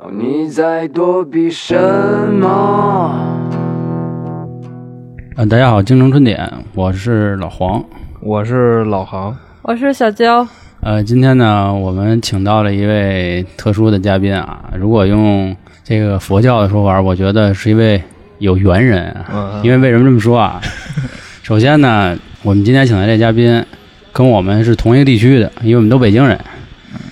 哦，你在躲避什么？嗯，大家好，京城春点，我是老黄。我是老航，我是小娇，呃，今天呢，我们请到了一位特殊的嘉宾啊。如果用这个佛教的说法，我觉得是一位有缘人因为为什么这么说啊？首先呢，我们今天请来这嘉宾跟我们是同一个地区的，因为我们都北京人。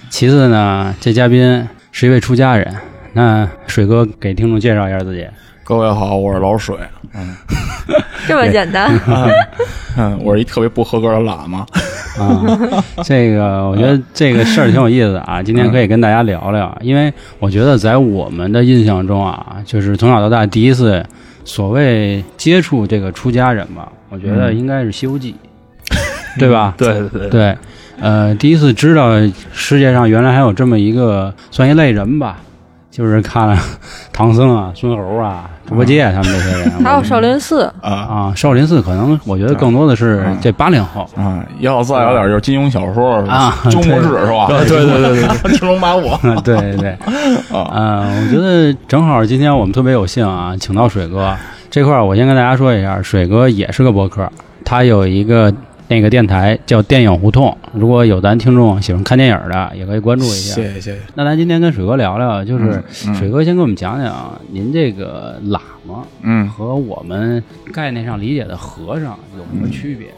其次呢，这嘉宾是一位出家人。那水哥给听众介绍一下自己。各位好，我是老水。嗯。这么简单，嗯，我是一特别不合格的喇嘛。啊，这个我觉得这个事儿挺有意思的啊，今天可以跟大家聊聊，因为我觉得在我们的印象中啊，就是从小到大第一次所谓接触这个出家人吧，我觉得应该是《西游记》对吧？对对对，对，呃，第一次知道世界上原来还有这么一个算一类人吧，就是看了唐僧啊、孙猴啊、猪八戒他们这些人，还有少林寺，啊。啊，少林寺可能我觉得更多的是这八零后。啊，要再有点就是金庸小说啊周末日是吧？对对对对对，天龙 八部。对对对，啊，嗯，我觉得正好今天我们特别有幸啊，请到水哥。这块儿，我先跟大家说一下，水哥也是个博客，他有一个那个电台叫电影胡同，如果有咱听众喜欢看电影的，也可以关注一下。谢谢谢谢。那咱今天跟水哥聊聊，就是嗯水哥先跟我们讲讲您这个喇嘛嗯，和我们概念上理解的和尚有什么区别？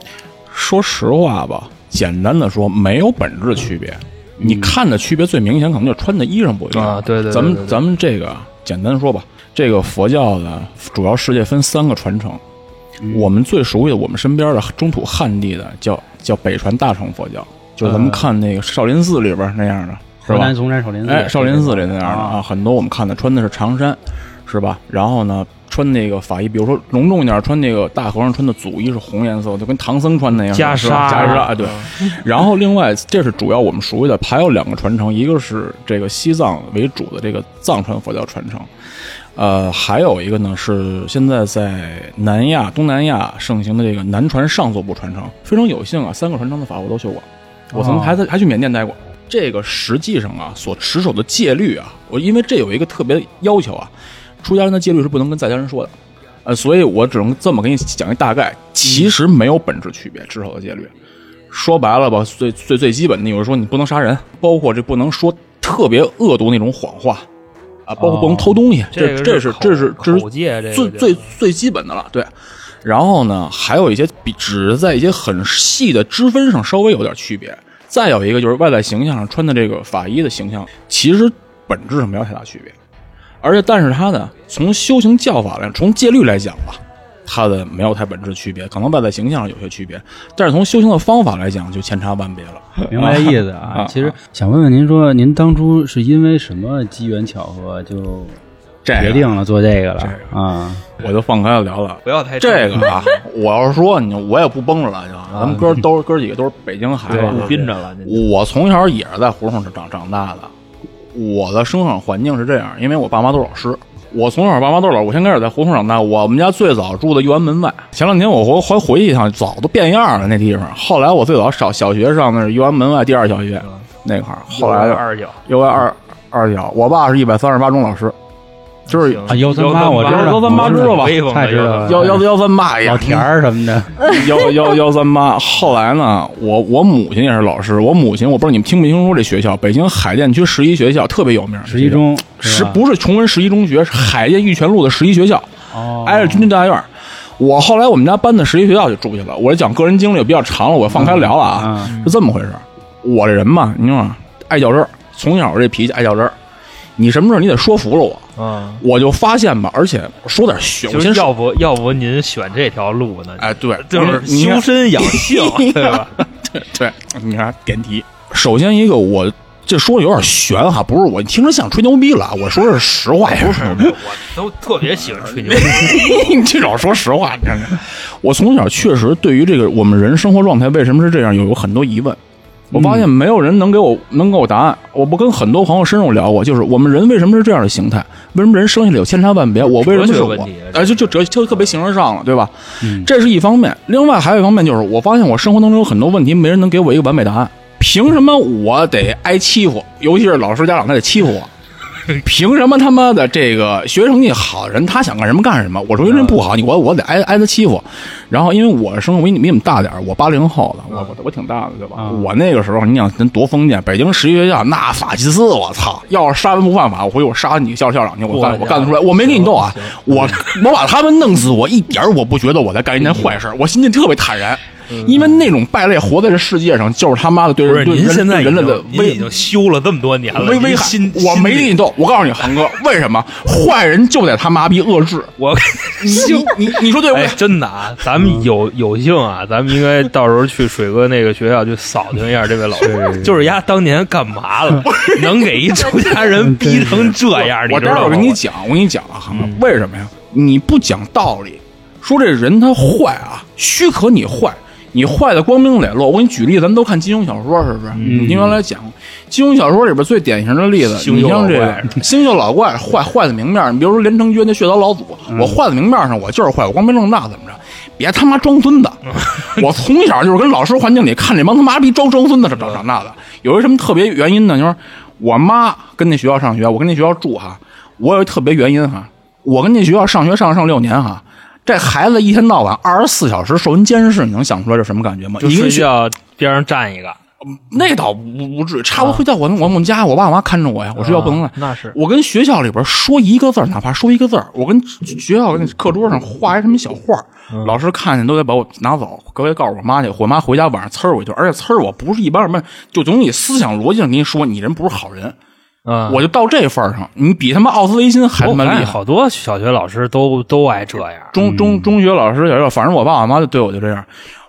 说实话吧，简单的说，没有本质区别。你看的区别最明显，可能就穿的衣裳不一样啊对对对咱们咱们这个简单说吧，这个佛教的主要世界分三个传承。我们最熟悉的，我们身边的中土汉地的叫叫北传大乘佛教，就是咱们看那个少林寺里边那样的，是吧河南？嵩山少林寺，哎，少林寺里那样的啊啊，很多我们看的穿的是长衫，是吧？然后呢，穿那个法衣，比如说隆重一点，穿那个大和尚穿的祖衣是红颜色，就跟唐僧穿那样，袈裟袈裟啊，对。然后另外，这是主要我们熟悉的，还有两个传承，一个是这个西藏为主的这个藏传佛教传承。呃，还有一个呢是现在在南亚、东南亚盛行的这个南传上座部传承，非常有幸啊，三个传承的法我都修过，我曾经还在还去缅甸待过。这个实际上啊，所持守的戒律啊，我因为这有一个特别要求啊，出家人的戒律是不能跟在家人说的，呃，所以我只能这么给你讲一大概，其实没有本质区别，持守的戒律。说白了吧，最最最基本的，有人说你不能杀人，包括这不能说特别恶毒那种谎话，啊，包括不能偷东西，这这是这是这是最最最基本的了，对。然后呢，还有一些比只是在一些很细的支分上稍微有点区别。再有一个就是外在形象上穿的这个法衣的形象，其实本质上没有太大区别。而且，但是它呢，从修行教法来，从戒律来讲吧，它的没有太本质区别，可能外在形象上有些区别，但是从修行的方法来讲，就千差万别了。明白意思啊啊。其实想问问您说，您当初是因为什么机缘巧合就决定了做这个了这啊？我就放开了聊了。不要太这个啊，我要是说你，我也不绷着了，就咱们哥都哥几个都是北京孩子，不憋着了，我从小也是在胡同长长大的，我的生长环境是这样，因为我爸妈都是老师。我从小爸妈都是老师，我先开始在胡同长大。我们家最早住的右安门外。前两天我回回回去一趟，早都变样了那地方。后来我最早上小学上的是右安门外第二小学那块儿，后来就二小，右安二二小。我爸是一百三十八中老师，就是啊幺三八我知道幺三八知道吧太知道了幺幺幺三八哎呀，老田儿什么的，幺幺幺三八。后来呢，我我母亲也是老师，我母亲我不知道你们听没听说这学校，北京海淀区十一学校特别有名，十一中十不是崇文十一中学，是海淀玉泉路的十一学校，哦，挨着军区大院。我后来我们家搬到十一学校就住去了。我这讲个人经历比较长了，我放开聊了啊，嗯是这么回事。我这人嘛，你说爱较真儿，从小这脾气爱较真儿。你什么事儿你得说服了我，嗯，我就发现吧，而且说点玄，我先要不要不您选这条路呢？哎，对，就是修身养性，对吧？对，你看点题。首先一个，我这说的有点悬哈，不是我听着像吹牛逼了，我说的是实话，不是 我都特别喜欢吹牛逼，你至少说实话，你看看。我从小确实对于这个我们人生活状态为什么是这样，有有很多疑问。我发现没有人能给我能给我答案。我不跟很多朋友深入聊过，就是我们人为什么是这样的形态？为什么人生下来有千差万别？我为什么是我？哎，就就哲就特别形而上了，对吧？嗯这是一方面。另外还有一方面就是，我发现我生活当中有很多问题，没人能给我一个完美答案。凭什么我得挨欺负？尤其是老师家长，他得欺负我。凭什么他妈的这个学习成绩好的人他想干什么干什么？我说人不好，你我我得挨挨他欺负。然后因为我生活比你比你们大点我八零后的，我我我挺大的对吧？我那个时候你想人多封建，北京十一学校那法西斯，我操！要是杀人不犯法，我回去我杀你校校长去，我干我干得出来，我没跟你斗啊，我 我把他们弄死，我一点我不觉得我在干一件坏事，我心里特别坦然。因为那种败类活在这世界上，就是他妈的对不是对人您现在对人类的危已经您已经修了这么多年了，危危害您心。我没跟你斗，我告诉你，航哥，为什么坏人就得他妈逼遏制？我 你你你说对不对哎，？真的啊，咱们有有幸啊，咱们应该到时候去水哥那个学校去扫听一下这位老师，就是丫当年干嘛了，能给一出家人逼成这样，你我待会知道吗？儿跟你讲，我跟你讲啊，航哥，为什么呀？你不讲道理，说这人他坏啊，许可你坏。你坏的光明磊落，我给你举例子，咱们都看金庸小说，是不是？您原来讲过金庸小说里边最典型的例子，你像这个星宿老怪，坏坏的明面，你比如说连城诀那血刀老祖，我坏的明面上我就是坏，我光明正大怎么着？别他妈装孙子！我从小就是跟老师环境里看这帮他妈逼装装孙子长长大的。有一什么特别原因呢？就是我妈跟那学校上学，我跟那学校住哈，我有一特别原因哈，我跟那学校上学上上六年哈，这孩子一天到晚二十四小时受人监视，你能想出来这什么感觉吗？就一个学睡觉边上站一个，那倒不不至于，差不多回到我我们家我爸我妈看着我呀，我睡觉不能赖。那是我跟学校里边说一个字儿，哪怕说一个字儿，我跟学校那课桌上画一什么小画儿，老师看见都得把我拿走，隔夜告诉我妈去，我妈回家晚上呲儿我一顿，而且呲儿我不是一般什么，就从你思想逻辑上跟你说，你人不是好人，啊，我就到这份儿上，你比他妈奥斯维辛还他我妈厉害。好多小学老师都都爱这样，中中中学老师也是，反正我爸我妈就对我就这样。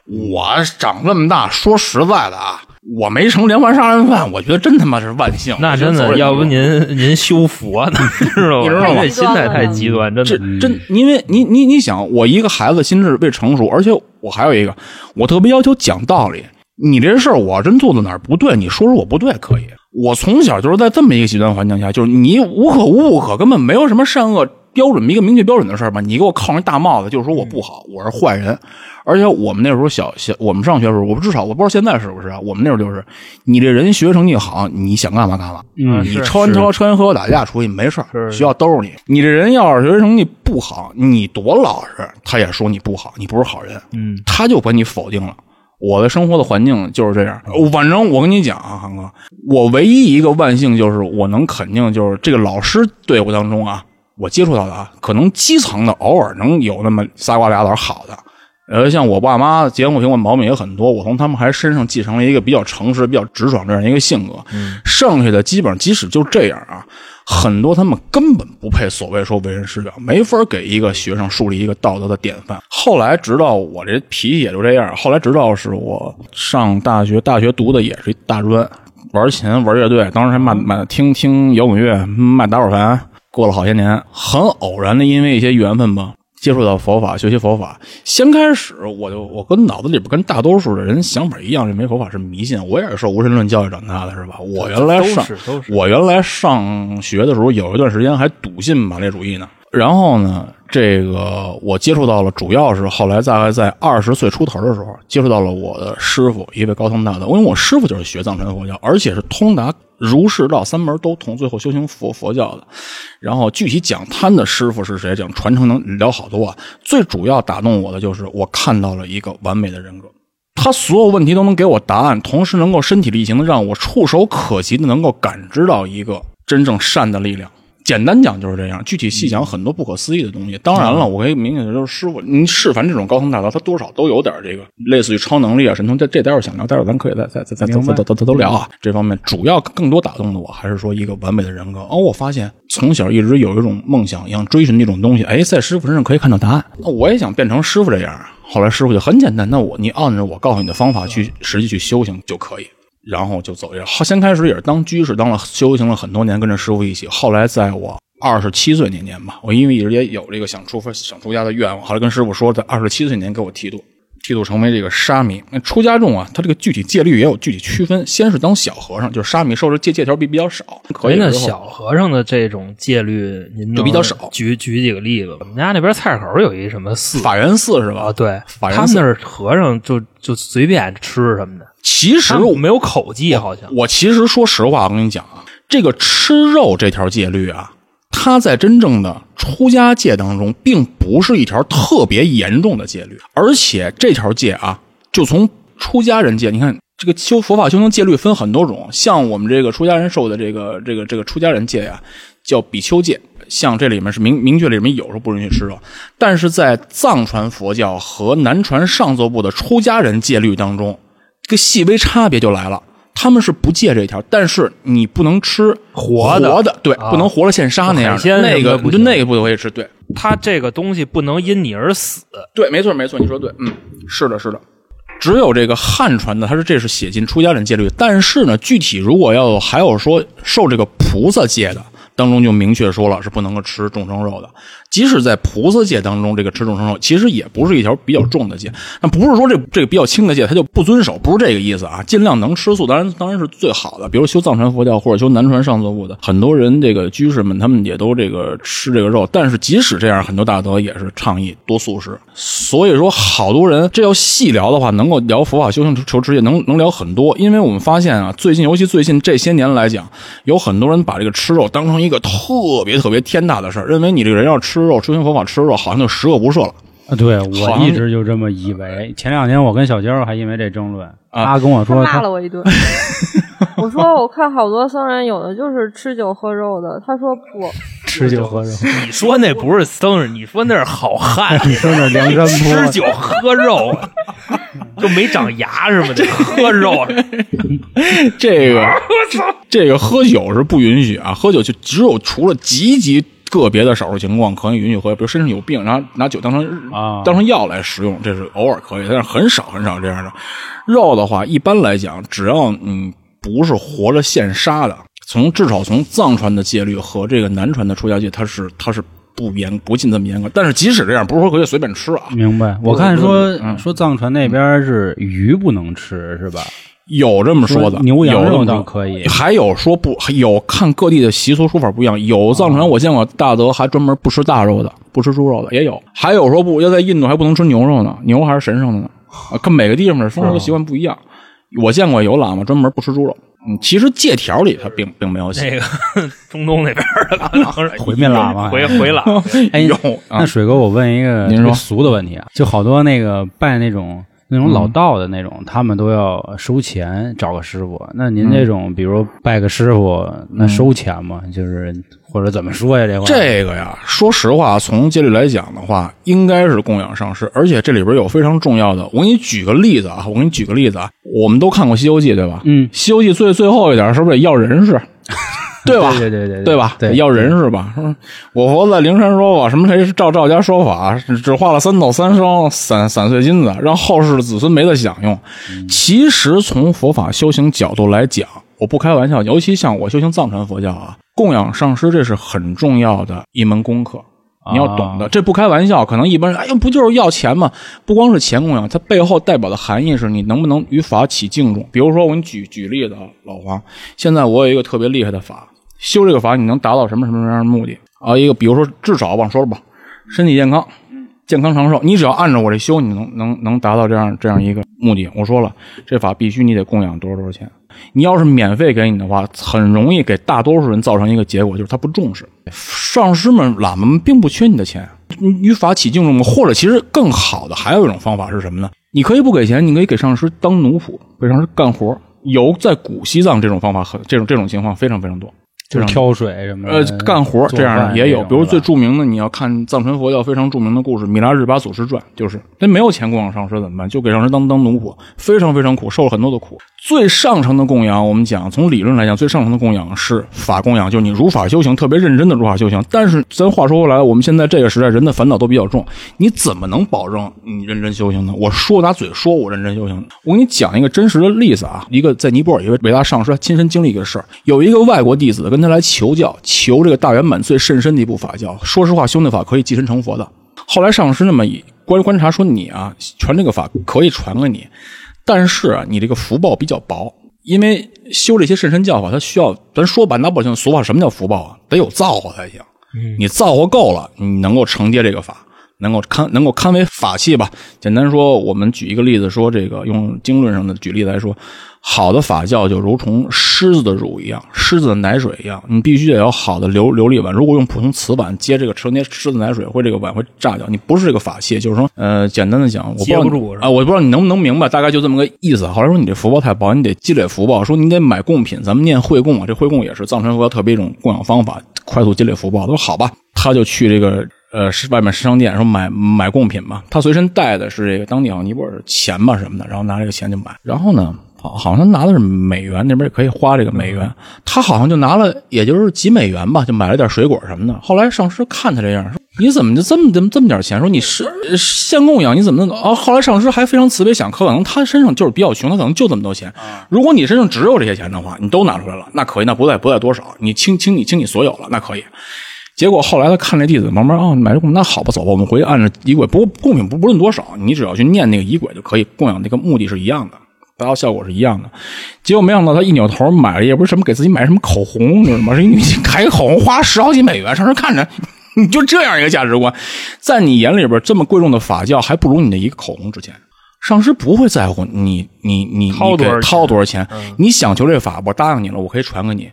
我长这么大，说实在的啊，我没成连环杀人犯，我觉得真他妈是万幸。那真的，要不您您修佛呢，知道你知道吗？心态太极端，真这的。真，因为你你你想，我一个孩子心智未成熟，而且我还有一个，我特别要求讲道理。你这事儿我真做的哪儿不对，你说说我不对可以。我从小就是在这么一个极端环境下，就是你无可无不可，根本没有什么善恶标准，一个明确标准的事儿吧。你给我扣上一大帽子，就是说我不好，我是坏人。而且我们那时候小小，我们上学的时候，我不至少我不知道现在是不是啊。我们那时候就是，你这人学习成绩好，你想干嘛干嘛。嗯你是抽完抽、抽完喝酒打架出去没事儿，学校兜着你。你这人要是学习成绩不好，你多老实，他也说你不好，你不是好人，嗯，他就把你否定了。我的生活的环境就是这样，反正我跟你讲啊，航哥，我唯一一个万幸就是我能肯定，就是这个老师队伍当中啊，我接触到的啊，可能基层的偶尔能有那么仨瓜俩枣好的，呃，像我爸妈结婚行为毛病也很多，我从他们还身上继承了一个比较诚实、比较直爽这样一个性格。剩下的基本上即使就这样啊，很多他们根本不配所谓说为人师表，没法给一个学生树立一个道德的典范。后来直到我这脾气也就这样，后来直到是我上大学，大学读的也是一大专，玩琴玩乐队，当时还卖卖听听摇滚乐，卖打火盘，过了好些年，很偶然的因为一些缘分吧。接触到佛法，学习佛法。先开始，我就我跟脑子里边跟大多数的人想法一样，认为佛法是迷信。我也是受无神论教育长大的，是吧？我原来上我原来上学的时候，有一段时间还笃信马列主义呢。然后呢，这个我接触到了，主要是后来大概在二十岁出头的时候，接触到了我的师傅，一位高僧大德。因为我师傅就是学藏传佛教，而且是通达儒释道三门都通，最后修行佛佛教的。然后具体讲他的师傅是谁，讲传承能聊好多啊。最主要打动我的就是我看到了一个完美的人格。他所有问题都能给我答案，同时能够身体力行的让我触手可及的能够感知到一个真正善的力量。简单讲就是这样，具体细讲很多不可思议的东西。当然了，我可以明显的就是师傅，您是凡这种高僧大德，他多少都有点这个类似于超能力啊、神通。这这待会儿想聊，待会儿咱可以再再再再再再再都聊啊。这方面主要更多打动的我还是说一个完美的人格。哦，我发现从小一直有一种梦想一样追寻的一种东西，哎，在师傅身上可以看到答案。那我也想变成师傅这样。后来师傅就很简单，那我你按照我告诉你的方法去实际去修行就可以。然后就走这。好，先开始也是当居士，当了修行了很多年，跟着师傅一起。后来在我二十七岁那年吧，我因为一直也有这个想出发、想出家的愿望，后来跟师傅说，在二十七岁那年给我剃度，剃度成为这个沙弥。那出家众啊，他这个具体戒律也有具体区分。先是当小和尚，就是沙弥，受的戒戒条比比较少，可以哎那小和尚的这种戒律，您能就比较少举举几个例子吧。我们家那边菜市口有一什么寺法源寺是吧？啊，对，法源寺他们那儿和尚就就随便吃什么的，其实我没有口技，好像我其实说实话，我跟你讲啊，这个吃肉这条戒律啊，它在真正的出家戒当中，并不是一条特别严重的戒律，而且这条戒啊，就从出家人戒，你看这个修佛法修行戒律分很多种，像我们这个出家人受的这个这个这个出家人戒呀，叫比丘戒。像这里面是明明确里面有说不允许吃肉，但是在藏传佛教和南传上座部的出家人戒律当中，这个细微差别就来了。他们是不戒这条，但是你不能吃活的活的，对，啊不能活了现杀那样那个不就那个不可以吃，对它这个东西不能因你而死。对，没错没错，你说对，嗯，是的，是的。只有这个汉传的，它是这是写进出家人戒律，但是呢，具体如果要还有说受这个菩萨戒的，当中就明确说了是不能够吃众生肉的。即使在菩萨戒当中，这个吃众生肉其实也不是一条比较重的戒，那不是说这这个比较轻的戒他就不遵守，不是这个意思啊。尽量能吃素，当然当然是最好的。比如修藏传佛教或者修南传上座部的，很多人这个居士们他们也都这个吃这个肉，但是即使这样，很多大德也是倡议多素食。所以说，好多人这要细聊的话，能够聊佛法修行求持戒，能能聊很多。因为我们发现啊，最近尤其最近这些年来讲，有很多人把这个吃肉当成一个特别特别天大的事儿，认为你这个人要吃肉修行佛法吃肉，好像就十恶不赦了。啊，对我一直就这么以为。前两天我跟小娇还因为这争论，啊他跟我说他骂了我一顿。我说我看好多僧人有的就是吃酒喝肉的，他说不，吃酒喝肉，你说那不是僧人，你说那是好汉，你说那梁山吃酒喝肉，就没长牙是吗？得喝肉，这个这个喝酒是不允许啊，喝酒就只有除了极极个别的少数情况可以允许喝，比如身上有病，然后拿酒当成啊当成药来食用，这是偶尔可以，但是很少很少这样的。肉的话，一般来讲，只要嗯不是活着现杀的，从至少从藏传的戒律和这个南传的出家戒，它是它是不严不进这么严格。但是即使这样，不是说可以随便吃啊，明白？我看说嗯说藏传那边是鱼不能吃，是吧？有这么说的，牛羊肉有这么说倒可以还有说不，有看各地的习俗说法不一样。有藏传我见过大德还专门不吃大肉的，不吃猪肉的也有。还有说不要在印度还不能吃牛肉呢，牛还是神圣的呢。啊，跟每个地方的风俗习惯不一样。我见过有喇嘛专门不吃猪肉。嗯，其实借条里他并并没有写。那个中东那边的 回面喇嘛回回喇嘛，哎，有啊那水哥，我问一个您说俗的问题啊，就好多那个拜那种那种老道的那种，他们都要收钱找个师傅。那您这种，比如拜个师傅，那收钱吗？就是或者怎么说呀？这话这个呀，说实话，从戒律来讲的话，应该是供养上师，而且这里边有非常重要的。我给你举个例子啊，我给你举个例子啊，我们都看过《西游记》，对吧？嗯，《西游记》最最后一点是不是得要人事？对吧？对对对对对吧？对得要人是吧？我佛在灵山说法，什么谁是照赵家说法，只只画了三斗三升散散碎金子，让后世的子孙没得享用。其实从佛法修行角度来讲，我不开玩笑，尤其像我修行藏传佛教啊，供养上师这是很重要的一门功课。你要懂得，这不开玩笑。可能一般人，哎呦，不就是要钱吗？不光是钱供养，它背后代表的含义是你能不能与法起敬重。比如说，我给你举举例子啊，老黄，现在我有一个特别厉害的法，修这个法你能达到什么什么什么样的目的啊？一个比如说，至少往说吧，身体健康，健康长寿，你只要按照我这修，你能能能达到这样这样一个目的。我说了，这法必须你得供养多少多少钱。你要是免费给你的话，很容易给大多数人造成一个结果，就是他不重视。上师们、喇嘛们并不缺你的钱，你与法起敬重嘛。或者其实更好的还有一种方法是什么呢？你可以不给钱，你可以给上师当奴仆，给上师干活。有在古西藏这种方法很这种这种情况非常非常多。就是挑水什么的，呃，干活这样的也有，比如最著名的，你要看藏传佛教非常著名的故事《米拉日巴祖师传》，就是那没有钱供养上师怎么办？就给上师当当奴仆，非常非常苦，受了很多的苦。最上乘的供养，我们讲从理论来讲，最上乘的供养是法供养，就是你如法修行，特别认真的如法修行。但是咱话说回来，我们现在这个时代，人的烦恼都比较重，你怎么能保证你认真修行呢？我说拿嘴说我认真修行，我给你讲一个真实的例子啊，一个在尼泊尔一位伟大上师亲身经历一个事儿，有一个外国弟子跟他来求教，求这个大圆满最甚深的一部法教。说实话，修那法可以寄身成佛的。后来上师那么一观观察说，你啊传这个法可以传给你，但是啊你这个福报比较薄，因为修这些甚深教法，它需要咱说吧，拿不清俗话，什么叫福报啊？得有造化才行。你造化够了，你能够承接这个法，能够堪能够堪为法器吧。简单说，我们举一个例子，说这个用经论上的举例来说，好的法教就如同狮子的乳一样，狮子的奶水一样，你必须得有好的琉琉璃碗。如果用普通瓷碗接这个成年狮子奶水，会这个碗会炸掉。你不是这个法器，就是说，呃，简单的讲，我不知道接不住啊，我不知道你能不能明白，大概就这么个意思。后来说你这福报太薄，你得积累福报，说你得买贡品，咱们念会供啊，这会供也是藏传佛教特别一种供养方法，快速积累福报。他说好吧，他就去这个呃是外面商店说买买贡品吧，他随身带的是这个当地好像尼泊尔钱吧什么的，然后拿这个钱就买，然后呢。好，好像拿的是美元，那边也可以花这个美元。他好像就拿了，也就是几美元吧，就买了点水果什么的。后来上师看他这样，说你怎么就这么这么这么点钱？说你是呃献供养，你怎么能？哦，后来上师还非常慈悲，想可能他身上就是比较穷，他可能就这么多钱。如果你身上只有这些钱的话，你都拿出来了，那可以，那不在不在多少，你清清你清你所有了，那可以。结果后来他看这弟子慢慢啊、买这供，那好吧，走吧，我们回去按照仪轨，不过贡品不不论多少，你只要去念那个仪轨就可以，供养那个目的是一样的。达到效果是一样的，结果没想到他一扭头买了也不是什么给自己买什么口红，你知道吗？是一女性开口红花十好几美元，上这看着你就这样一个价值观，在你眼里边这么贵重的法教还不如你的一个口红值钱。上师不会在乎你你你你掏多少钱掏多少钱，你想求这法，我答应你了，我可以传给你。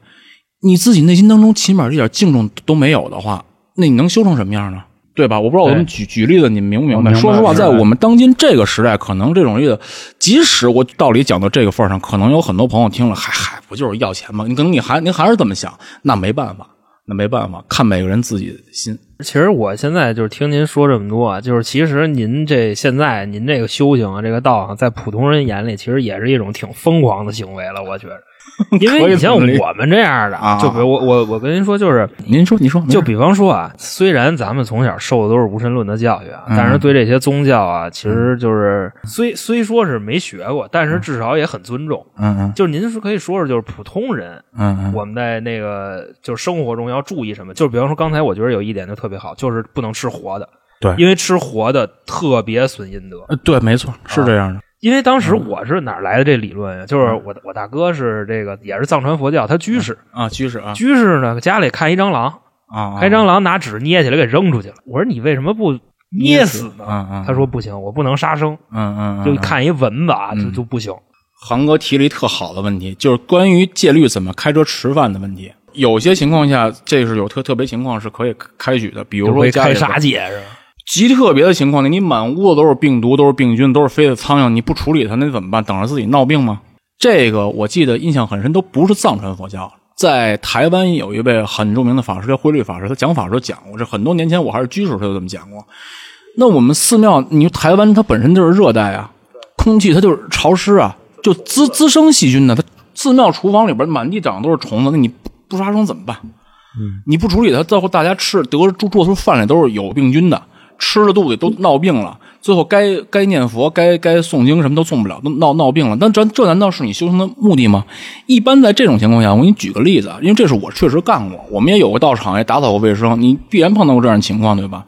你自己内心当中起码一点敬重都没有的话，那你能修成什么样呢？对吧？我不知道我对们举举例子，你们明不明白？说实话，在我们当今这个时代，可能这种例子，即使我道理讲到这个份儿上，可能有很多朋友听了，嗨嗨，不就是要钱吗？你可能你还您还是这么想，那没办法，那没办法，看每个人自己的心。其实我现在就是听您说这么多啊，就是其实您这现在您这个修行啊，这个道行，在普通人眼里，其实也是一种挺疯狂的行为了。我觉得，因为你像我们这样的啊，就比如我我我跟您说，就是您说，你说，就比方说啊，虽然咱们从小受的都是无神论的教育啊，嗯但是对这些宗教啊，其实就是虽虽说是没学过，但是至少也很尊重。嗯嗯就是您是可以说说，就是普通人，嗯嗯，我们在那个就是生活中要注意什么？就是比方说刚才我觉得有一点就特别好，就是不能吃活的，对因为吃活的特别损阴德。呃对，没错，是这样的。因为当时嗯我是哪儿来的这理论呀？就是我我大哥是这个也是藏传佛教，他居士，啊，居士啊居士呢家里看一蟑螂，啊，看一蟑螂拿纸捏起来给扔出去了。我说你为什么不捏死呢？嗯嗯，他说不行，我不能杀生，嗯嗯，嗯就看一蚊子啊，就嗯就不行。航哥提了一特好的问题，就是关于戒律怎么开车吃饭的问题。有些情况下，这是有特特别情况是可以开举的，比如说开杀戒是吧？极特别的情况呢，你满屋子都是病毒，都是病菌，都是飞的苍蝇，你不处理它，那怎么办？等着自己闹病吗？这个我记得印象很深，都不是藏传佛教，在台湾有一位很著名的法师叫慧律法师，他讲法时候讲过，这很多年前我还是居士，他就这么讲过。那我们寺庙，你台湾它本身就是热带啊，空气它就是潮湿啊，就滋滋生细菌呢。它寺庙厨房里边满地长都是虫子，那你不不杀生怎么办？嗯，你不处理它，最后大家吃得做做出饭来都是有病菌的，吃了肚子里都闹病了。最后该该念佛、该该诵经什么都诵不了，都闹闹病了。但这这难道是你修行的目的吗？一般在这种情况下，我给你举个例子啊，因为这是我确实干过，我们也有个道场，也打扫过卫生，你必然碰到过这样的情况，对吧？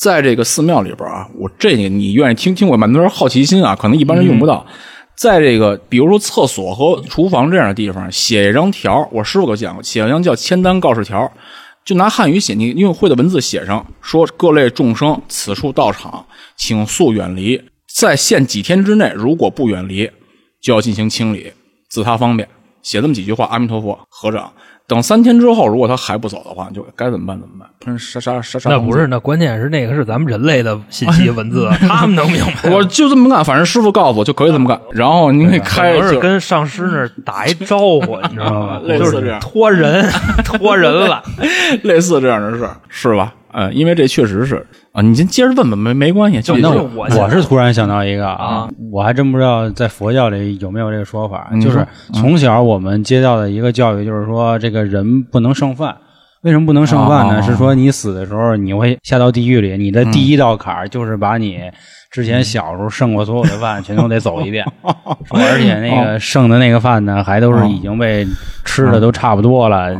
在这个寺庙里边啊，我这个你愿意听听，我满多人好奇心啊，可能一般人用不到。在这个比如说厕所和厨房这样的地方，写一张条，我师傅给我讲过，写一张叫签单告示条，就拿汉语写，你用会的文字写上，说各类众生此处到场，请速远离，在限几天之内，如果不远离，就要进行清理，自他方便。写这么几句话，阿弥陀佛，合掌。等三天之后，如果他还不走的话，就该怎么办怎么办？喷杀杀杀杀！那不是，那关键是那个是咱们人类的信息文字，他们能明白。我就这么干，反正师傅告诉我就可以这么干。然后您可以开能是跟上师那儿打一招呼，你知道吗？就是类似这样托人，托人了。类似这样的事儿，是吧？嗯，因为这确实是啊，你先接着问吧，没没关系。就那我我是突然想到一个啊，我还真不知道在佛教里有没有这个说法，就是从小我们接到的一个教育，就是说这个人不能剩饭。为什么不能剩饭呢？哦是说你死的时候你会下到地狱里，你的第一道坎儿就是把你之前小时候剩过所有的饭全都得走一遍，说而且那个剩的那个饭呢，还都是已经被吃的都差不多了，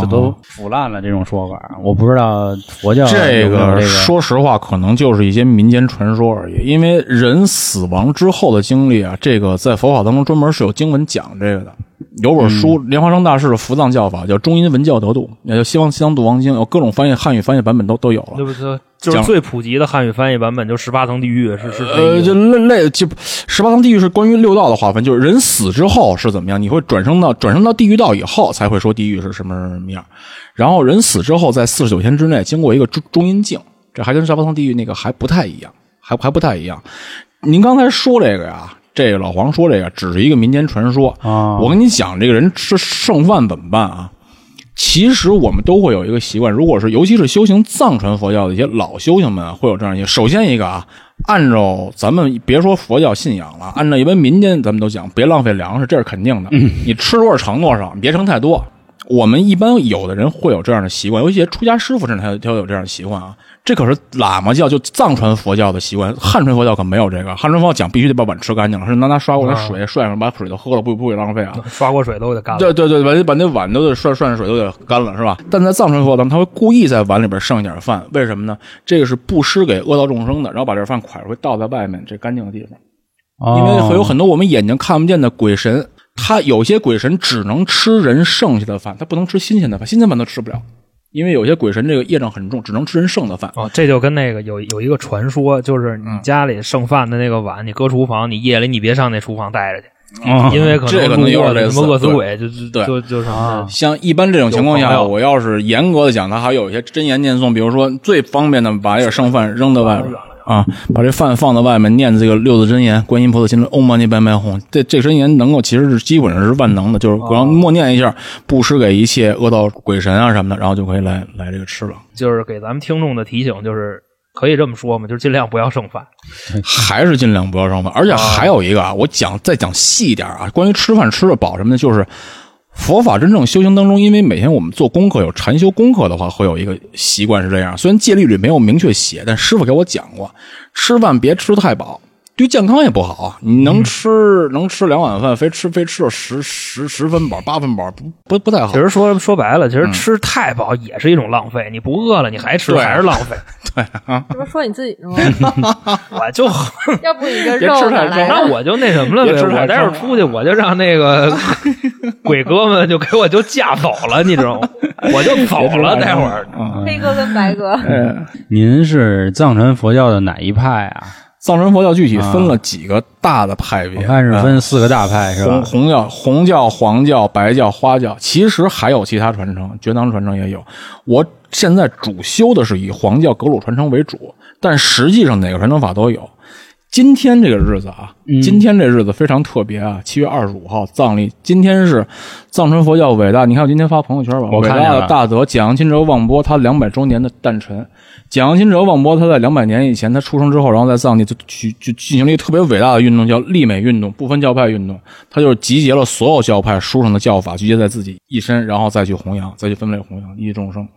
就都腐烂了。这种说法，我不知道佛教这个说实话，可能就是一些民间传说而已。因为人死亡之后的经历啊，这个在佛法当中专门是有经文讲这个的。有本书，莲花生大师的伏藏教法叫《中阴文教得度》，也叫《西方西藏度王经》，有各种翻译汉语翻译版本都都有了。那不是就是最普及的汉语翻译版本，就十八层地狱是是呃，就类类就十八层地狱是关于六道的划分，就是人死之后是怎么样，你会转生到转生到地狱道以后才会说地狱是什么什么样，然后人死之后在四十九天之内经过一个中中阴境，这还跟十八层地狱那个还不太一样，还还不太一样。您刚才说这个呀，这个老黄说这个只是一个民间传说啊我跟你讲，这个人吃剩饭怎么办啊？其实我们都会有一个习惯，如果是尤其是修行藏传佛教的一些老修行们啊，会有这样一些。首先一个啊，按照咱们别说佛教信仰了，按照一般民间咱们都讲，别浪费粮食，这是肯定的。你吃多少盛多少，你别盛太多。我们一般有的人会有这样的习惯，尤其是出家师傅甚至他他有这样的习惯啊。这可是喇嘛教就藏传佛教的习惯，汉传佛教可没有这个。汉传佛教讲必须得把碗吃干净了，是拿拿刷过来水涮上，把水都喝了，不不给浪费啊。刷过水都得干了。对对对，把那把那碗都得涮涮水都得干了，是吧？但在藏传佛教当中，他会故意在碗里边剩一点饭，为什么呢？这个是布施给恶道众生的，然后把这饭蒯出来倒在外面这干净的地方，因为会有很多我们眼睛看不见的鬼神，他有些鬼神只能吃人剩下的饭，他不能吃新鲜的饭，新鲜饭都吃不了。因为有些鬼神这个业障很重，只能吃人剩的饭。哦，这就跟那个有有一个传说，就是你家里剩饭的那个碗，你搁厨房，你夜里你别上那厨房待着去，嗯因为可这个能有点类似过什么饿死鬼就就对就就什么的。像一般这种情况下，我要是严格的讲，它还有一些真言念诵，比如说最方便的，把这个剩饭扔到外边啊，把这饭放到外面，念这个六字真言，观音菩萨心中，唵嘛呢叭咪吽，这这真言能够其实是基本上是万能的，就是光默念一下，布施给一切恶道鬼神啊什么的，然后就可以来来这个吃了。就是给咱们听众的提醒，就是可以这么说嘛，就是尽量不要剩饭。还是尽量不要剩饭。而且还有一个啊，我讲再讲细一点啊，关于吃饭吃的饱什么的，就是佛法真正修行当中，因为每天我们做功课有禅修功课的话，会有一个习惯是这样。虽然戒律里没有明确写，但师傅给我讲过，吃饭别吃太饱。对健康也不好，你能吃、能吃两碗饭，非吃非吃到十十十分饱、八分饱，不不不太好其。实说说白了，其实吃太饱也是一种浪费。你不饿了，你还吃还是浪费。对啊这不是说你自己呢吗？我就要不你这别肉？那我就那什么了我待会儿出去，我就让那个鬼哥们就给我就架走了，你知道吗？我就走了，待会儿。嗯，黑哥跟白哥，您是藏传佛教的哪一派啊？藏传佛教具体分了几个大的派别，我看是嗯分四个大派是吧？红红教、红教、黄教、白教、花教，其实还有其他传承，觉囊传承也有。我现在主修的是以黄教格鲁传承为主，但实际上哪个传承法都有。今天这个日子啊，今天这日子非常特别啊！七月二十五号藏历，今天是藏传佛教伟大，你看我今天发朋友圈吧，伟大我看见了的大德蒋钦哲旺波他两百周年的诞辰。蒋钦哲旺波他在两百年以前他出生之后，然后在藏地就去就进行了一个特别伟大的运动，叫立美运动，不分教派运动。他就是集结了所有教派书上的教法，集结在自己一身，然后再去弘扬，再去分类弘扬，益众生。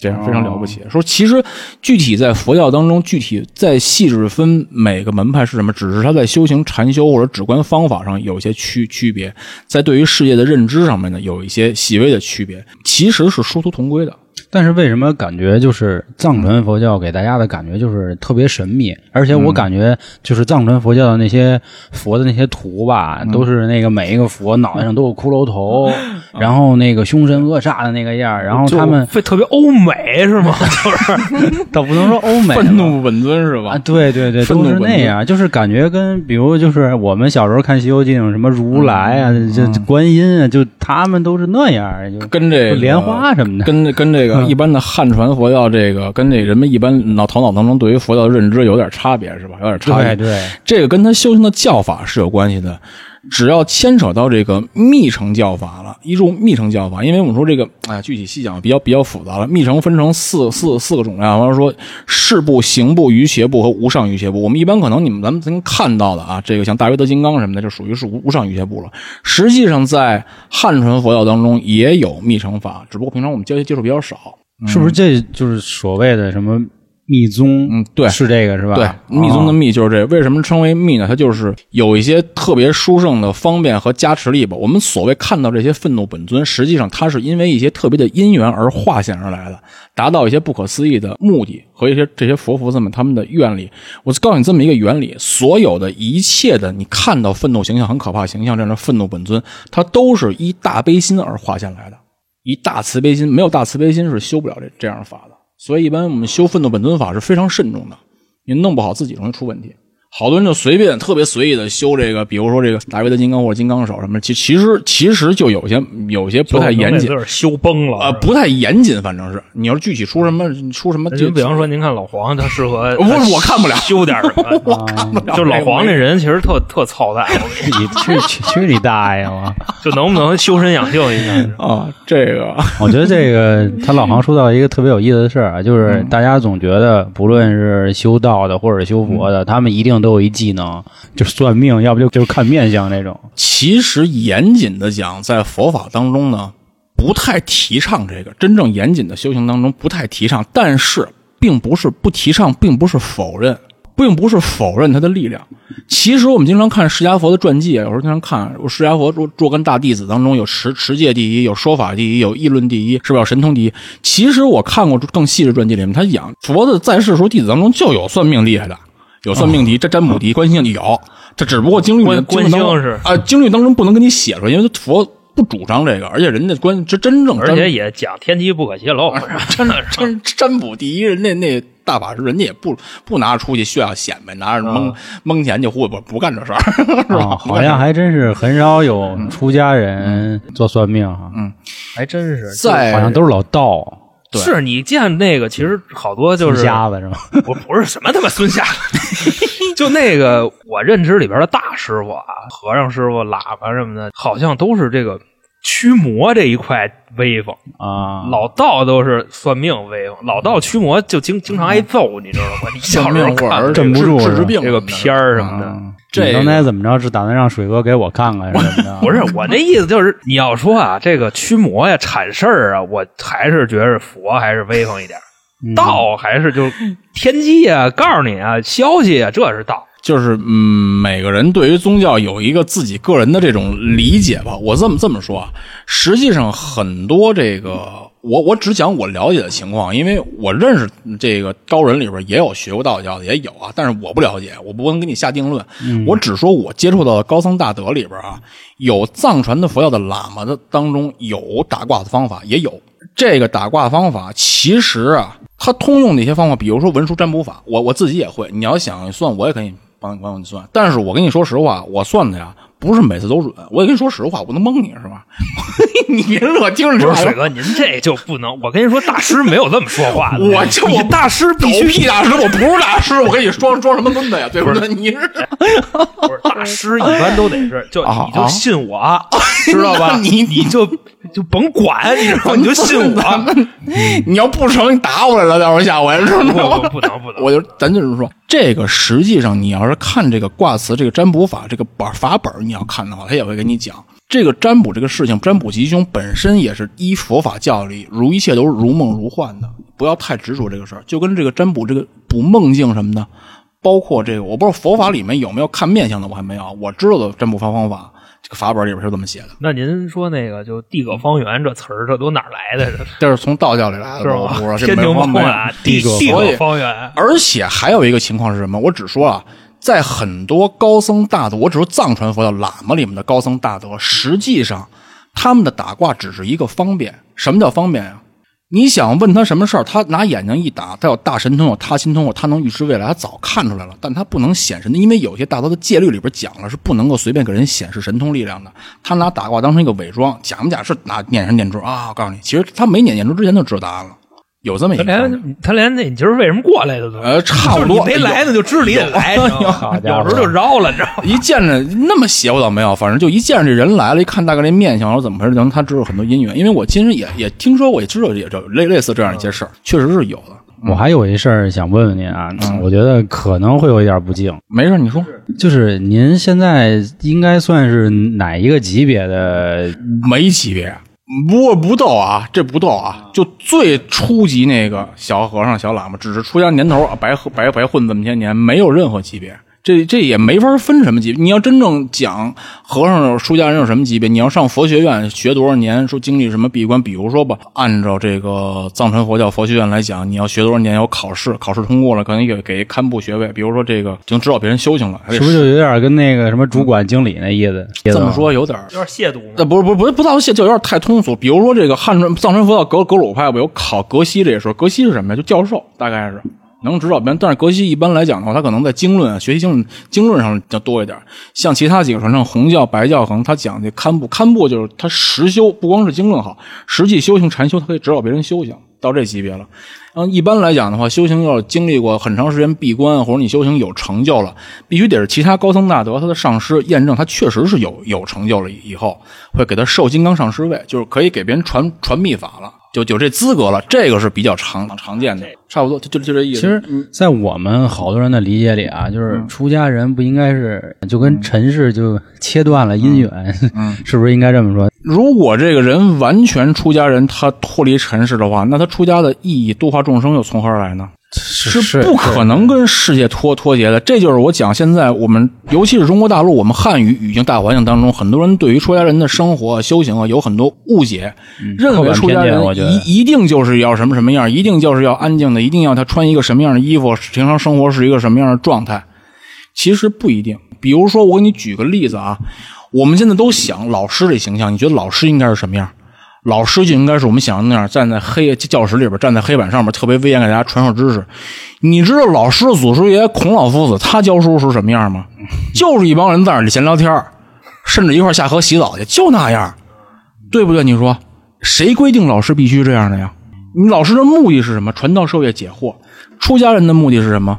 这样非常了不起。说其实具体在佛教当中，具体在细致分每个门派是什么，只是他在修行禅修或者止观方法上有一些区区别，在对于世界的认知上面呢有一些细微的区别，其实是殊途同归的。但是为什么感觉就是藏传佛教给大家的感觉就是特别神秘？而且我感觉就是藏传佛教的那些佛的那些图吧，都是那个每一个佛脑袋上都有骷髅头，然后那个凶神恶煞的那个样儿然后他们非特别欧美是吗？就是倒不能说欧美愤怒本尊是吧？啊，对对对，都是那样，就是感觉跟比如就是我们小时候看《西游记》那种什么如来啊，这这观音啊，就他们都是那样，就跟这个莲花什么的。跟跟这个一般的汉传佛教，这个跟那人们一般脑头脑当中对于佛教的认知有点差别，是吧？有点差别。对对，这个跟他修行的教法是有关系的。只要牵扯到这个密乘教法了，一入密乘教法，因为我们说这个，哎，具体细讲比较比较复杂了。密乘分成四四四个种类啊，完了说事部、行部、瑜伽部和无上瑜伽部。我们一般可能你们咱们曾经看到的啊，这个像大威德金刚什么的，就属于是无无上瑜伽部了。实际上在汉传佛教当中也有密乘法，只不过平常我们接接触比较少。是不是这就是所谓的什么密宗？嗯对是这个是吧？对，密宗的哦密就是这个。为什么称为密呢？它就是有一些特别殊胜的方便和加持力吧。我们所谓看到这些愤怒本尊，实际上它是因为一些特别的因缘而化现而来的，达到一些不可思议的目的和一些这些佛菩萨们他们的愿力。我告诉你这么一个原理：所有的一切的你看到愤怒形象很可怕形象这样的愤怒本尊，它都是依大悲心而化现来的。一大慈悲心，没有大慈悲心是修不了这这样的法的。所以一般我们修奋斗本尊法是非常慎重的，你弄不好自己容易出问题。好多人就随便特别随意的修这个，比如说这个大卫的金刚或者金刚手什么的，其其实其实就有些有些不太严谨有点修崩了啊、不太严谨，反正是你要是具体出什么出什么，就比方说，您看老黄，他适合 不是我看不了修点什么，我看不了，就老黄这人其实特特操蛋，你去去去你大爷吧！就能不能修身养性一下？啊，这个我觉得这个他老黄说到一个特别有意思的事儿啊，就是大家总觉得不论是修道的或者修佛的，他们一定都有一技能，就是算命，要不就就是看面相那种。其实严谨的讲，在佛法当中呢，不太提倡这个。真正严谨的修行当中不太提倡，但是并不是不提倡，并不是否认，并不是否认它的力量。其实我们经常看释迦佛的传记，有时候经常看释迦佛若若干大弟子当中有持持戒第一，有说法第一，有议论第一，是不是有神通第一？其实我看过更细的传记里面，他讲佛的在世时候弟子当中就有算命厉害的。有算命题、占占卜题、观星题有，这只不过经律观观星是。啊，经律当中不能给你写出来，因为佛不主张这个，而且人家观这真正，而且也讲天机不可泄露，真的真占卜第一人家那大法师，人家也不不拿出去炫耀显摆，拿着蒙蒙钱就胡不不干这事儿，是吧？好像还真是很少有出家人做算命哈，嗯，还真是，在好像都是老道。对是你见那个，其实好多就是瞎子是吗？不不是什么他妈孙瞎子，就那个我认知里边的大师傅啊，和尚师傅、喇叭什么的，好像都是这个驱魔这一块威风啊。老道都是算命威风，老道驱魔就经经常挨揍，你知道吗？你小时候看镇不住治治病这个片儿什么的。这刚才怎么着？是打算让水哥给我看看是怎么着？不是我那意思，就是你要说啊，这个驱魔呀、铲事儿啊，我还是觉得佛还是威风一点，道还是就天机啊，告诉你啊，消息啊，这是道。就是嗯，每个人对于宗教有一个自己个人的这种理解吧。我这么这么说啊，实际上很多这个，我我只讲我了解的情况，因为我认识这个高人里边也有学过道教的，也有啊，但是我不了解，我不能给你下定论。我只说我接触到的高僧大德里边啊，有藏传的佛教的喇嘛的当中有打卦的方法，也有这个打卦方法，其实啊，它通用的一些方法，比如说文书占卜法，我我自己也会。你要想算，我也可以。帮帮你算，但是我跟你说实话，我算的呀，不是每次都准。我也跟你说实话，我不能蒙你是吧？你别乐听着不是水哥，您这就不能。我跟你说，大师没有这么说话的。我就你大师必须屁大师，我不是大师，我跟你装装什么孙子呀？对不对？你是不是大师？一般都得是，就你就信我，知道吧？你你就就甭管，你知道吗你就信我。你要不成，你打我来了，待会儿下回是吗？不能不能，我就咱就是说，这个实际上你要是看这个卦辞、这个占卜法、这个本法本，你要看的话，他也会给你讲这个占卜这个事情。占卜吉凶本身也是依佛法教理，如一切都是如梦如幻的，不要太执着这个事儿。就跟这个占卜这个卜梦境什么的，包括这个，我不知道佛法里面有没有看面相的，我还没有。我知道的占卜方方法。这个法本里边是这么写的。那您说那个就地阁方圆这词儿，这都哪儿来的？这是从道教里来的，是吧？我天庭方啊，地地阁方圆。而且还有一个情况是什么？我只说啊，在很多高僧大德，我只说藏传佛教喇嘛里面的高僧大德，实际上他们的打卦只是一个方便。什么叫方便呀？你想问他什么事儿，他拿眼睛一打，他有大神通，有他心通，他能预知未来，他早看出来了。但他不能显神，因为有些大德的戒律里边讲了，是不能够随便给人显示神通力量的。他拿打卦当成一个伪装，假模假式拿念神念珠啊？我告诉你，其实他没念念珠之前就知道答案了。有这么一个，他连他连那你今儿为什么过来的都呃差不多没来呢，就知道你得来，有时候就绕了，你知道吗？一见着那么邪乎倒没有，反正就一见着这人来了，一看大概这面相，说怎么回事，能他知道很多姻缘。因为我其实也也听说过，也知道也这类类似这样一些事儿，确实是有的。我还有一事儿想问问您啊，我觉得可能会有一点不敬。没事，你说，就是您现在应该算是哪一个级别的？没级别。不不逗啊，这不逗啊！就最初级那个小和尚、小喇嘛，只是出家年头，白白白混这么些年，没有任何级别。这这也没法分什么级别。你要真正讲和尚、出家人有什么级别，你要上佛学院学多少年，说经历什么闭关，比如说吧，按照这个藏传佛教佛学院来讲，你要学多少年，要考试，考试通过了，可能给给堪布学位。比如说这个，就能指导别人修行了，是不是就有点跟那个什么主管经理那意思？这么说有点有点亵渎那嘛。不是不是不是不到亵，就有点太通俗。比如说这个汉传藏传佛教格格鲁派吧，有考格西这一说，格西是什么呀？就教授，大概是能指导别人。但是格西一般来讲的话，他可能在经论、学习经论、经论上要多一点。像其他几个传承，红教、白教，可能他讲的堪布，堪布就是他实修，不光是经论好，实际修行禅修，他可以指导别人修行，到这级别了。然后一般来讲的话，修行要经历过很长时间闭关，或者你修行有成就了，必须得是其他高僧大德他的上师验证他确实是有有成就了以后，会给他授金刚上师位，就是可以给别人传传秘法了，就有这资格了。这个是比较常常见的，差不多就就就这意思。其实，在我们好多人的理解里啊，就是出家人不应该是就跟尘世就切断了姻缘，嗯 是不是应该这么说？如果这个人完全出家人，他脱离尘世的话，那他出家的意义度化众生又从何而来呢？是不可能跟世界脱脱节的。这就是我讲，现在我们尤其是中国大陆，我们汉语语境大环境当中，很多人对于出家人的生活啊、修行啊有很多误解，认为出家人一一定就是要什么什么样，一定就是要安静的，一定要他穿一个什么样的衣服，平常生活是一个什么样的状态。其实不一定。比如说，我给你举个例子啊，我们现在都想老师的形象，你觉得老师应该是什么样？老师就应该是我们想的那样，站在黑教室里边，站在黑板上面，特别威严，给大家传授知识。你知道老师的祖师爷孔老夫子他教书是什么样吗？就是一帮人在那里闲聊天甚至一块下河洗澡去，就那样，对不对？你说谁规定老师必须这样的呀？你老师的目的是什么？传道授业解惑。出家人的目的是什么？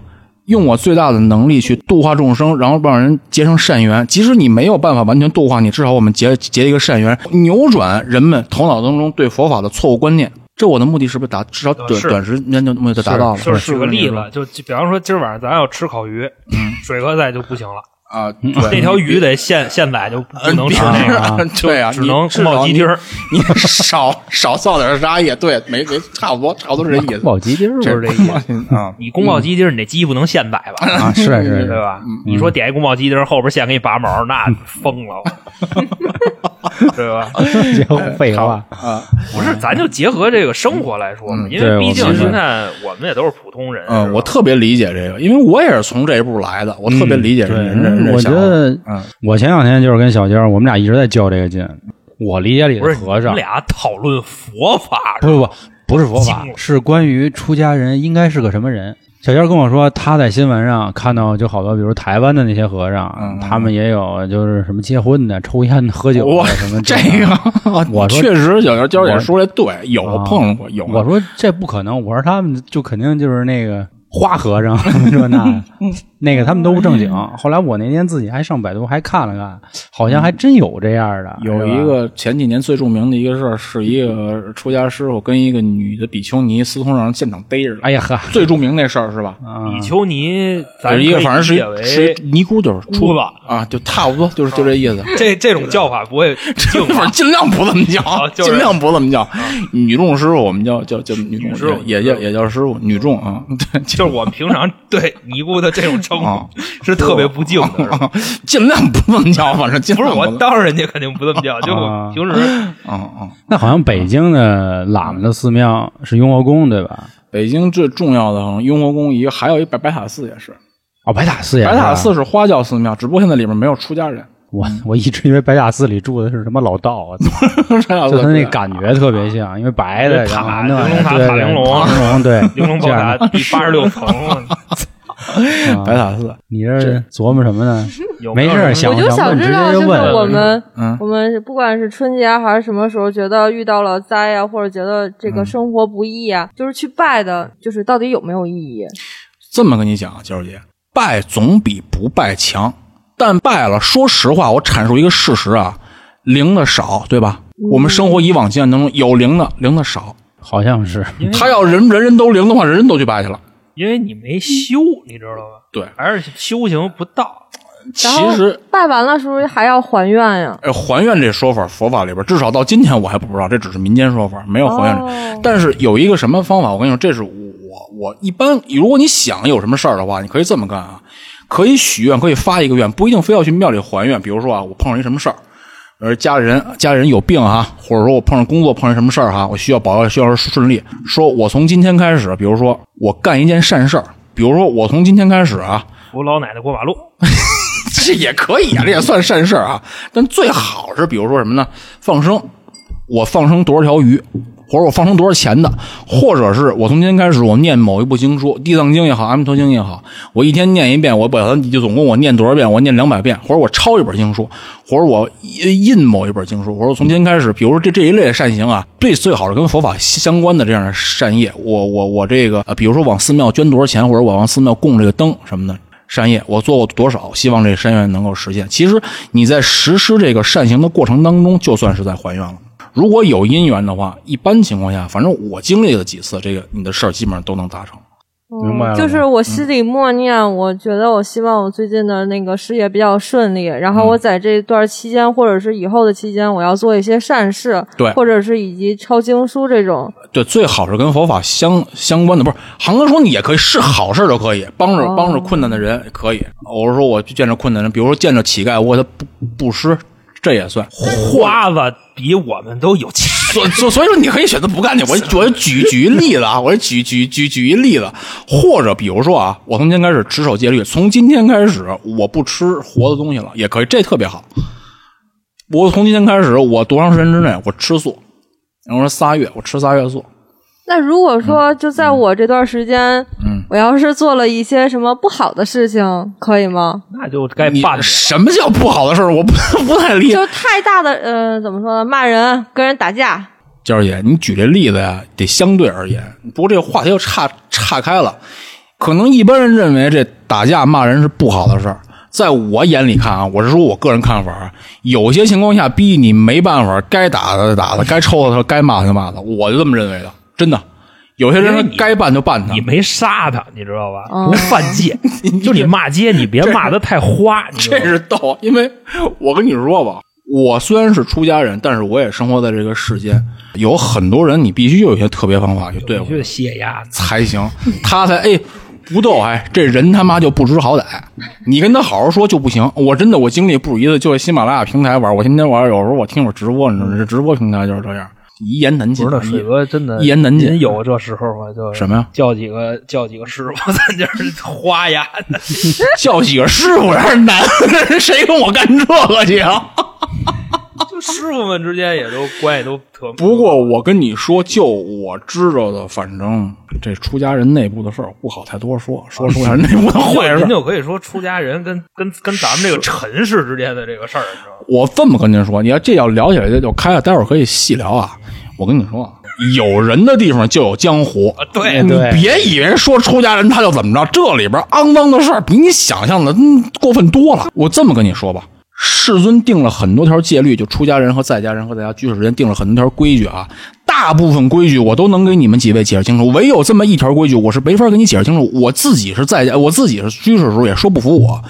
用我最大的能力去度化众生，然后让人结成善缘。即使你没有办法完全度化你，至少我们结结一个善缘，扭转人们头脑当中对佛法的错误观念。这我的目的是不是达至少短短时间就目的就达到了？就是举个例子，就就比方说今儿晚上咱要吃烤鱼，嗯水哥在就不行了，啊，那，条鱼得现现宰，就不能吃嗯那个，啊对啊，只能你宫保鸡丁儿。你你少少造点啥也，对，没没差不多，差不多是这意思。宫保鸡丁儿就是这意思啊，你宫保鸡丁儿，你这鸡不能现宰吧？啊，是 是是，对吧？你说点一宫保鸡丁儿，后边现给你拔毛，那疯了，对吧？这废话。啊，不是，咱就结合这个生活来说嘛，因为毕竟现在我们也都是普通人。嗯，我特别理解这个，因为我也是从这一步来的，我特别理解这人我觉得嗯，我前两天就是跟小娇，我们俩一直在较这个劲。我理解里的和尚们，俩讨论佛法，不不不，不是佛法是关于出家人应该是个什么人。小娇跟我说，他在新闻上看到就好多，比如台湾的那些和尚，嗯他们也有就是什么结婚的、抽烟的、喝酒我的什么这个。我说确实小娇娇姐说的对，有啊碰过，有。我说这不可能，我说他们就肯定就是那个花和尚，这那 那个他们都不正经。后来我那天自己还上百度还看了看，好像还真有这样的。有一个前几年最著名的一个事儿，是一个出家师傅跟一个女的比丘尼私通，让人现场逮着了。哎呀呵，最著名那事儿是吧？啊比丘尼，咱是一个反正是是尼姑，就是出秃子啊，就差不多就是就这意思。这这种叫法不会 净反正尽量不这么叫啊，就是尽量不这么叫。女众师傅我们叫叫叫女众师傅也也叫也叫师傅，女众啊，对，就是我们平常对尼姑的这种称啊 是特别不敬的，是吧 尽量不这么叫，反正尽不是我当着人家肯定不这么叫，就啊平时嗯嗯。那好像北京的喇嘛的寺庙是雍和宫对吧？北京最重要的好像雍和宫一个，还有一白白塔寺也是。哦，白塔寺也是白塔寺是花教寺庙，只不过现在里面没有出家人。我我一直以为白塔寺里住的是什么老道啊，就他那感觉特别像，因为白的，塔玲珑塔对塔玲珑玲珑对，玲珑宝塔第八十六层，啊 白塔寺，你这琢磨什么呢？没事想我就想问直接知道，就问我们嗯我们不管是春节还是什么时候，觉得遇到了灾啊，或者觉得这嗯个生活不易啊，就是去拜的，就是到底有没有意义？这么跟你讲啊，娇姐，拜总比不拜强。但拜了，说实话，我阐述一个事实啊，灵的少，对吧？我们生活以往经验当中有灵的，灵的少。好像是他要人人人都灵的话，人人都去拜去了。因为你没修，你知道吧？对，还是修行不到。其实拜完了是不是还要还愿呀？呃，还愿这说法，佛法里边至少到今天我还不知道，这只是民间说法，没有还愿。哦但是有一个什么方法，我跟你说，这是我我一般，如果你想有什么事儿的话，你可以这么干啊。可以许愿，可以发一个愿，不一定非要去庙里还愿。比如说啊，我碰上一什么事儿，呃，家里人家里人有病哈，或者说我碰上工作碰上什么事儿哈，我需要保需要顺利。说我从今天开始，比如说我干一件善事儿，比如说我从今天开始啊，扶老奶奶过马路，这也可以啊，这也算善事儿啊。但最好是比如说什么呢？放生，我放生多少条鱼，或者我放生多少钱的，或者是我从今天开始我念某一部经书，《地藏经》也好，《阿弥陀经》也好，我一天念一遍，我把它就总共我念多少遍？我念两百遍，或者我抄一本经书，或者我印某一本经书，或者从今天开始，比如说这这一类的善行啊，最最好是跟佛法相关的这样的善业，我我我这个，比如说往寺庙捐多少钱，或者我往寺庙供这个灯什么的。善业我做过多少？希望这善愿能够实现。其实你在实施这个善行的过程当中，就算是在还愿了。如果有因缘的话，一般情况下，反正我经历了几次，这个你的事儿基本上都能达成。明白就是我心里默念，我觉得我希望我最近的那个事业比较顺利，然后我在这段期间或者是以后的期间，我要做一些善事，对或者是以及抄经书这种。对，最好是跟佛法相相关的，不是航哥说你也可以是好事儿就可以，帮着哦帮着困难的人也可以。我是说我见着困难人，比如说见着乞丐，我给他布布施，这也算。花子比我们都有钱。所所所以说，你可以选择不干去。我我举举一例子啊，我举举举举一例子，或者比如说啊，我从今天开始持守戒律，从今天开始我不吃活的东西了，也可以，这特别好。我从今天开始，我多长时间之内我吃素？然后说仨月，我吃仨月素。那如果说就在我这段时间，嗯，我要是做了一些什么不好的事情，可以吗？那就该你办了。什么叫不好的事儿？我不 不太理解。就太大的呃，怎么说呢？骂人、跟人打架，娇儿姐，你举这例子呀，得相对而言。不过这个话题又岔岔开了，可能一般人认为这打架骂人是不好的事儿，在我眼里看啊，我是说我个人看法啊，有些情况下逼你没办法，该打的打的，该抽的该骂的骂的，我就这么认为的，真的。有些人该办就办他你，没杀他，你知道吧？哦不犯贱，就你骂街，你别骂的太花。你这是逗，因为我跟你说吧，我虽然是出家人，但是我也生活在这个世间，有很多人你必须有一些特别方法去对付必须得卸压。才行，他才哎不逗哎，这人他妈就不知好歹。你跟他好好说就不行。我真的我经历不止一次，就在喜马拉雅平台玩，我天天玩，有时候我听会儿直播，你知道吗？这直播平台就是这样，一言难尽不是。那水哥真的一言难尽您有这时候吗？就什么呀？叫几个 叫几个师傅，咱这儿花呀。叫几个师傅有点难，谁跟我干这个去啊？就师傅们之间也都关系都特。不过我跟你说，就我知道的，反正这出家人内部的事儿不好太多说，说出家人内部的坏事您。就可以说出家人跟跟跟咱们这个尘世之间的这个事儿，你知道吗？我这么跟您说，你要这要聊起来就就开了，待会儿可以细聊啊。我跟你说，啊，有人的地方就有江湖。啊，对你别以为说出家人他就怎么着，这里边肮脏的事儿比你想象的嗯过分多了。我这么跟你说吧，世尊定了很多条戒律，就出家人和在家人和在家居士之间定了很多条规矩啊。大部分规矩我都能给你们几位解释清楚，唯有这么一条规矩我是没法给你解释清楚。我自己是在家，我自己是居士的时候也说不服我，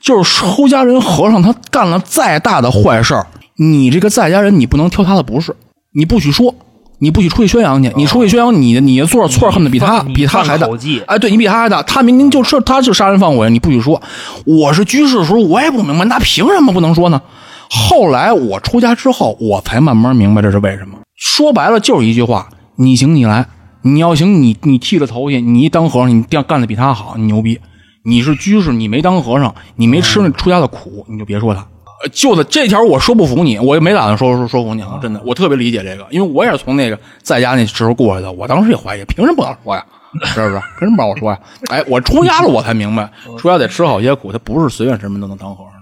就是出家人和尚他干了再大的坏事儿，你这个在家人你不能挑他的不是，你不许说。你不许出去宣扬去，你出去宣扬你的你的做错，恨的比他比他还大。哎，对你比他还大，他明明就是他就杀人放火，你不许说。我是居士的时候，我也不明白，那凭什么不能说呢？后来我出家之后，我才慢慢明白这是为什么。说白了就是一句话：你行你来，你要行你你剃了头去，你一当和尚，你干干的比他好，你牛逼。你是居士，你没当和尚，你没吃那出家的苦，你就别说他。呃，就的这条我说不服你，我也没打算说说说服你啊，真的，我特别理解这个，因为我也是从那个在家那时候过来的，我当时也怀疑，凭什么不让我说呀？是不是？凭什么不让我说呀？哎，我出家了，我才明白，出家得吃好些苦，他不是随便什么都能当和尚的。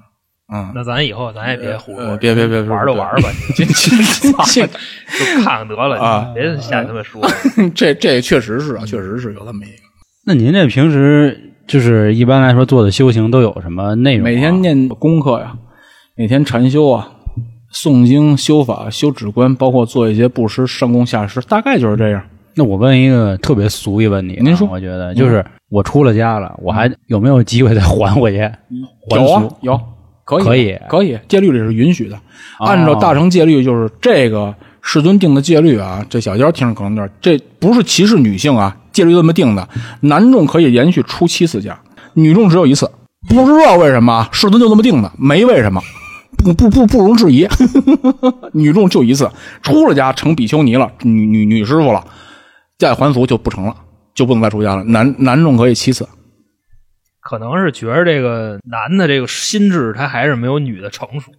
嗯，那咱以后咱也别胡呃说，别别别别玩就玩吧，这这这就看看得了，啊别瞎他妈说。这这确实是啊，确实是有这么一个。那您这平时就是一般来说做的修行都有什么内容啊？每天念功课呀，每天禅修啊，诵经、修法、修止观，包括做一些布施、上供下施，大概就是这样。那我问一个特别俗一问题啊，您说我觉得就是我出了家了，我还有没有机会再还回去？还有啊，有，可以，可以可以，戒律里是允许的。哦按照大乘戒律，就是这个世尊定的戒律啊。这小娇听着可能有点，这不是歧视女性啊，戒律这么定的，男众可以连续出七次家，女众只有一次。不知道为什么啊，世尊就这么定的，没为什么，不不不容置疑。女众就一次，出了家成比丘尼了，女女女师傅了，再还俗就不成了，就不能再出家了。男男众可以七次。可能是觉得这个男的这个心智他还是没有女的成熟，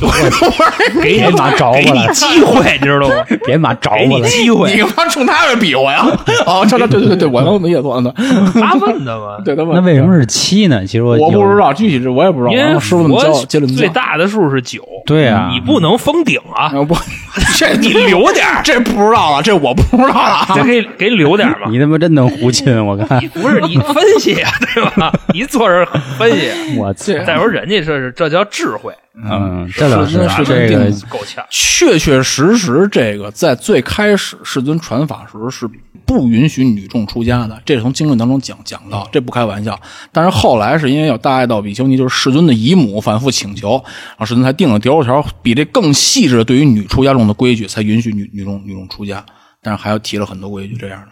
给你妈找 给过来你机会，你知道吗？别妈找给你过来，机会你，干嘛冲他那比划呀？哦，这这对对对对，我刚没也错呢。他问的嘛。对他问那为什么是七呢？其实我不知。道具体是我也不知道。因为后师傅们教佛接着最大的数是九，对啊你不能封顶啊，啊不，这你留点儿，这不知道了，这我不知道了。这可以给你留点儿嘛。你他妈真能胡亲，我看你不是你分析呀，对吧？你坐这儿分析，我这，再说人家这是这叫智慧，嗯，这倒是是是这个定的够呛。确确实实，这个在最开始世尊传法时是不允许女众出家的，这是从经论当中讲讲到，这不开玩笑。但是后来是因为有大爱道比丘尼，就是世尊的姨母反复请求，然后世尊才定了第二条比这更细致的对于女出家众的规矩，才允许女女众女众出家。但是还要提了很多规矩，这样的。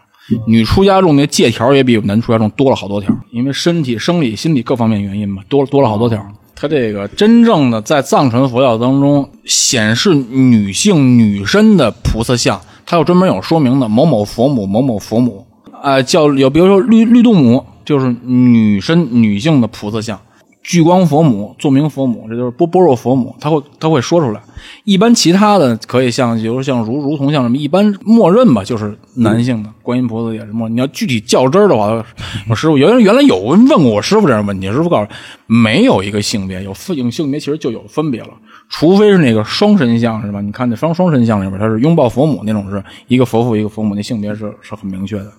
女出家众那借条也比男出家众多了好多条，因为身体、生理、心理各方面原因嘛，多多了好多条。他这个真正的在藏传佛教当中显示女性女身的菩萨像，它有专门有说明的，某某佛母，某某佛母，啊、叫有比如说绿绿度母，就是女身女性的菩萨像。聚光佛母、作明佛母，这就是波波若佛母，他会他会说出来。一般其他的可以像，比如像如如同像什么，一般默认吧，就是男性的。观音菩萨也是默认。你要具体较真儿的话，我师傅原来原来有人问过我师傅这样问题，师傅告诉没有一个性别，有分有性别其实就有分别了，除非是那个双神像是吧？你看那双双神像里边，它是拥抱佛母那种，是一个佛父一个佛母，那性别是是很明确的。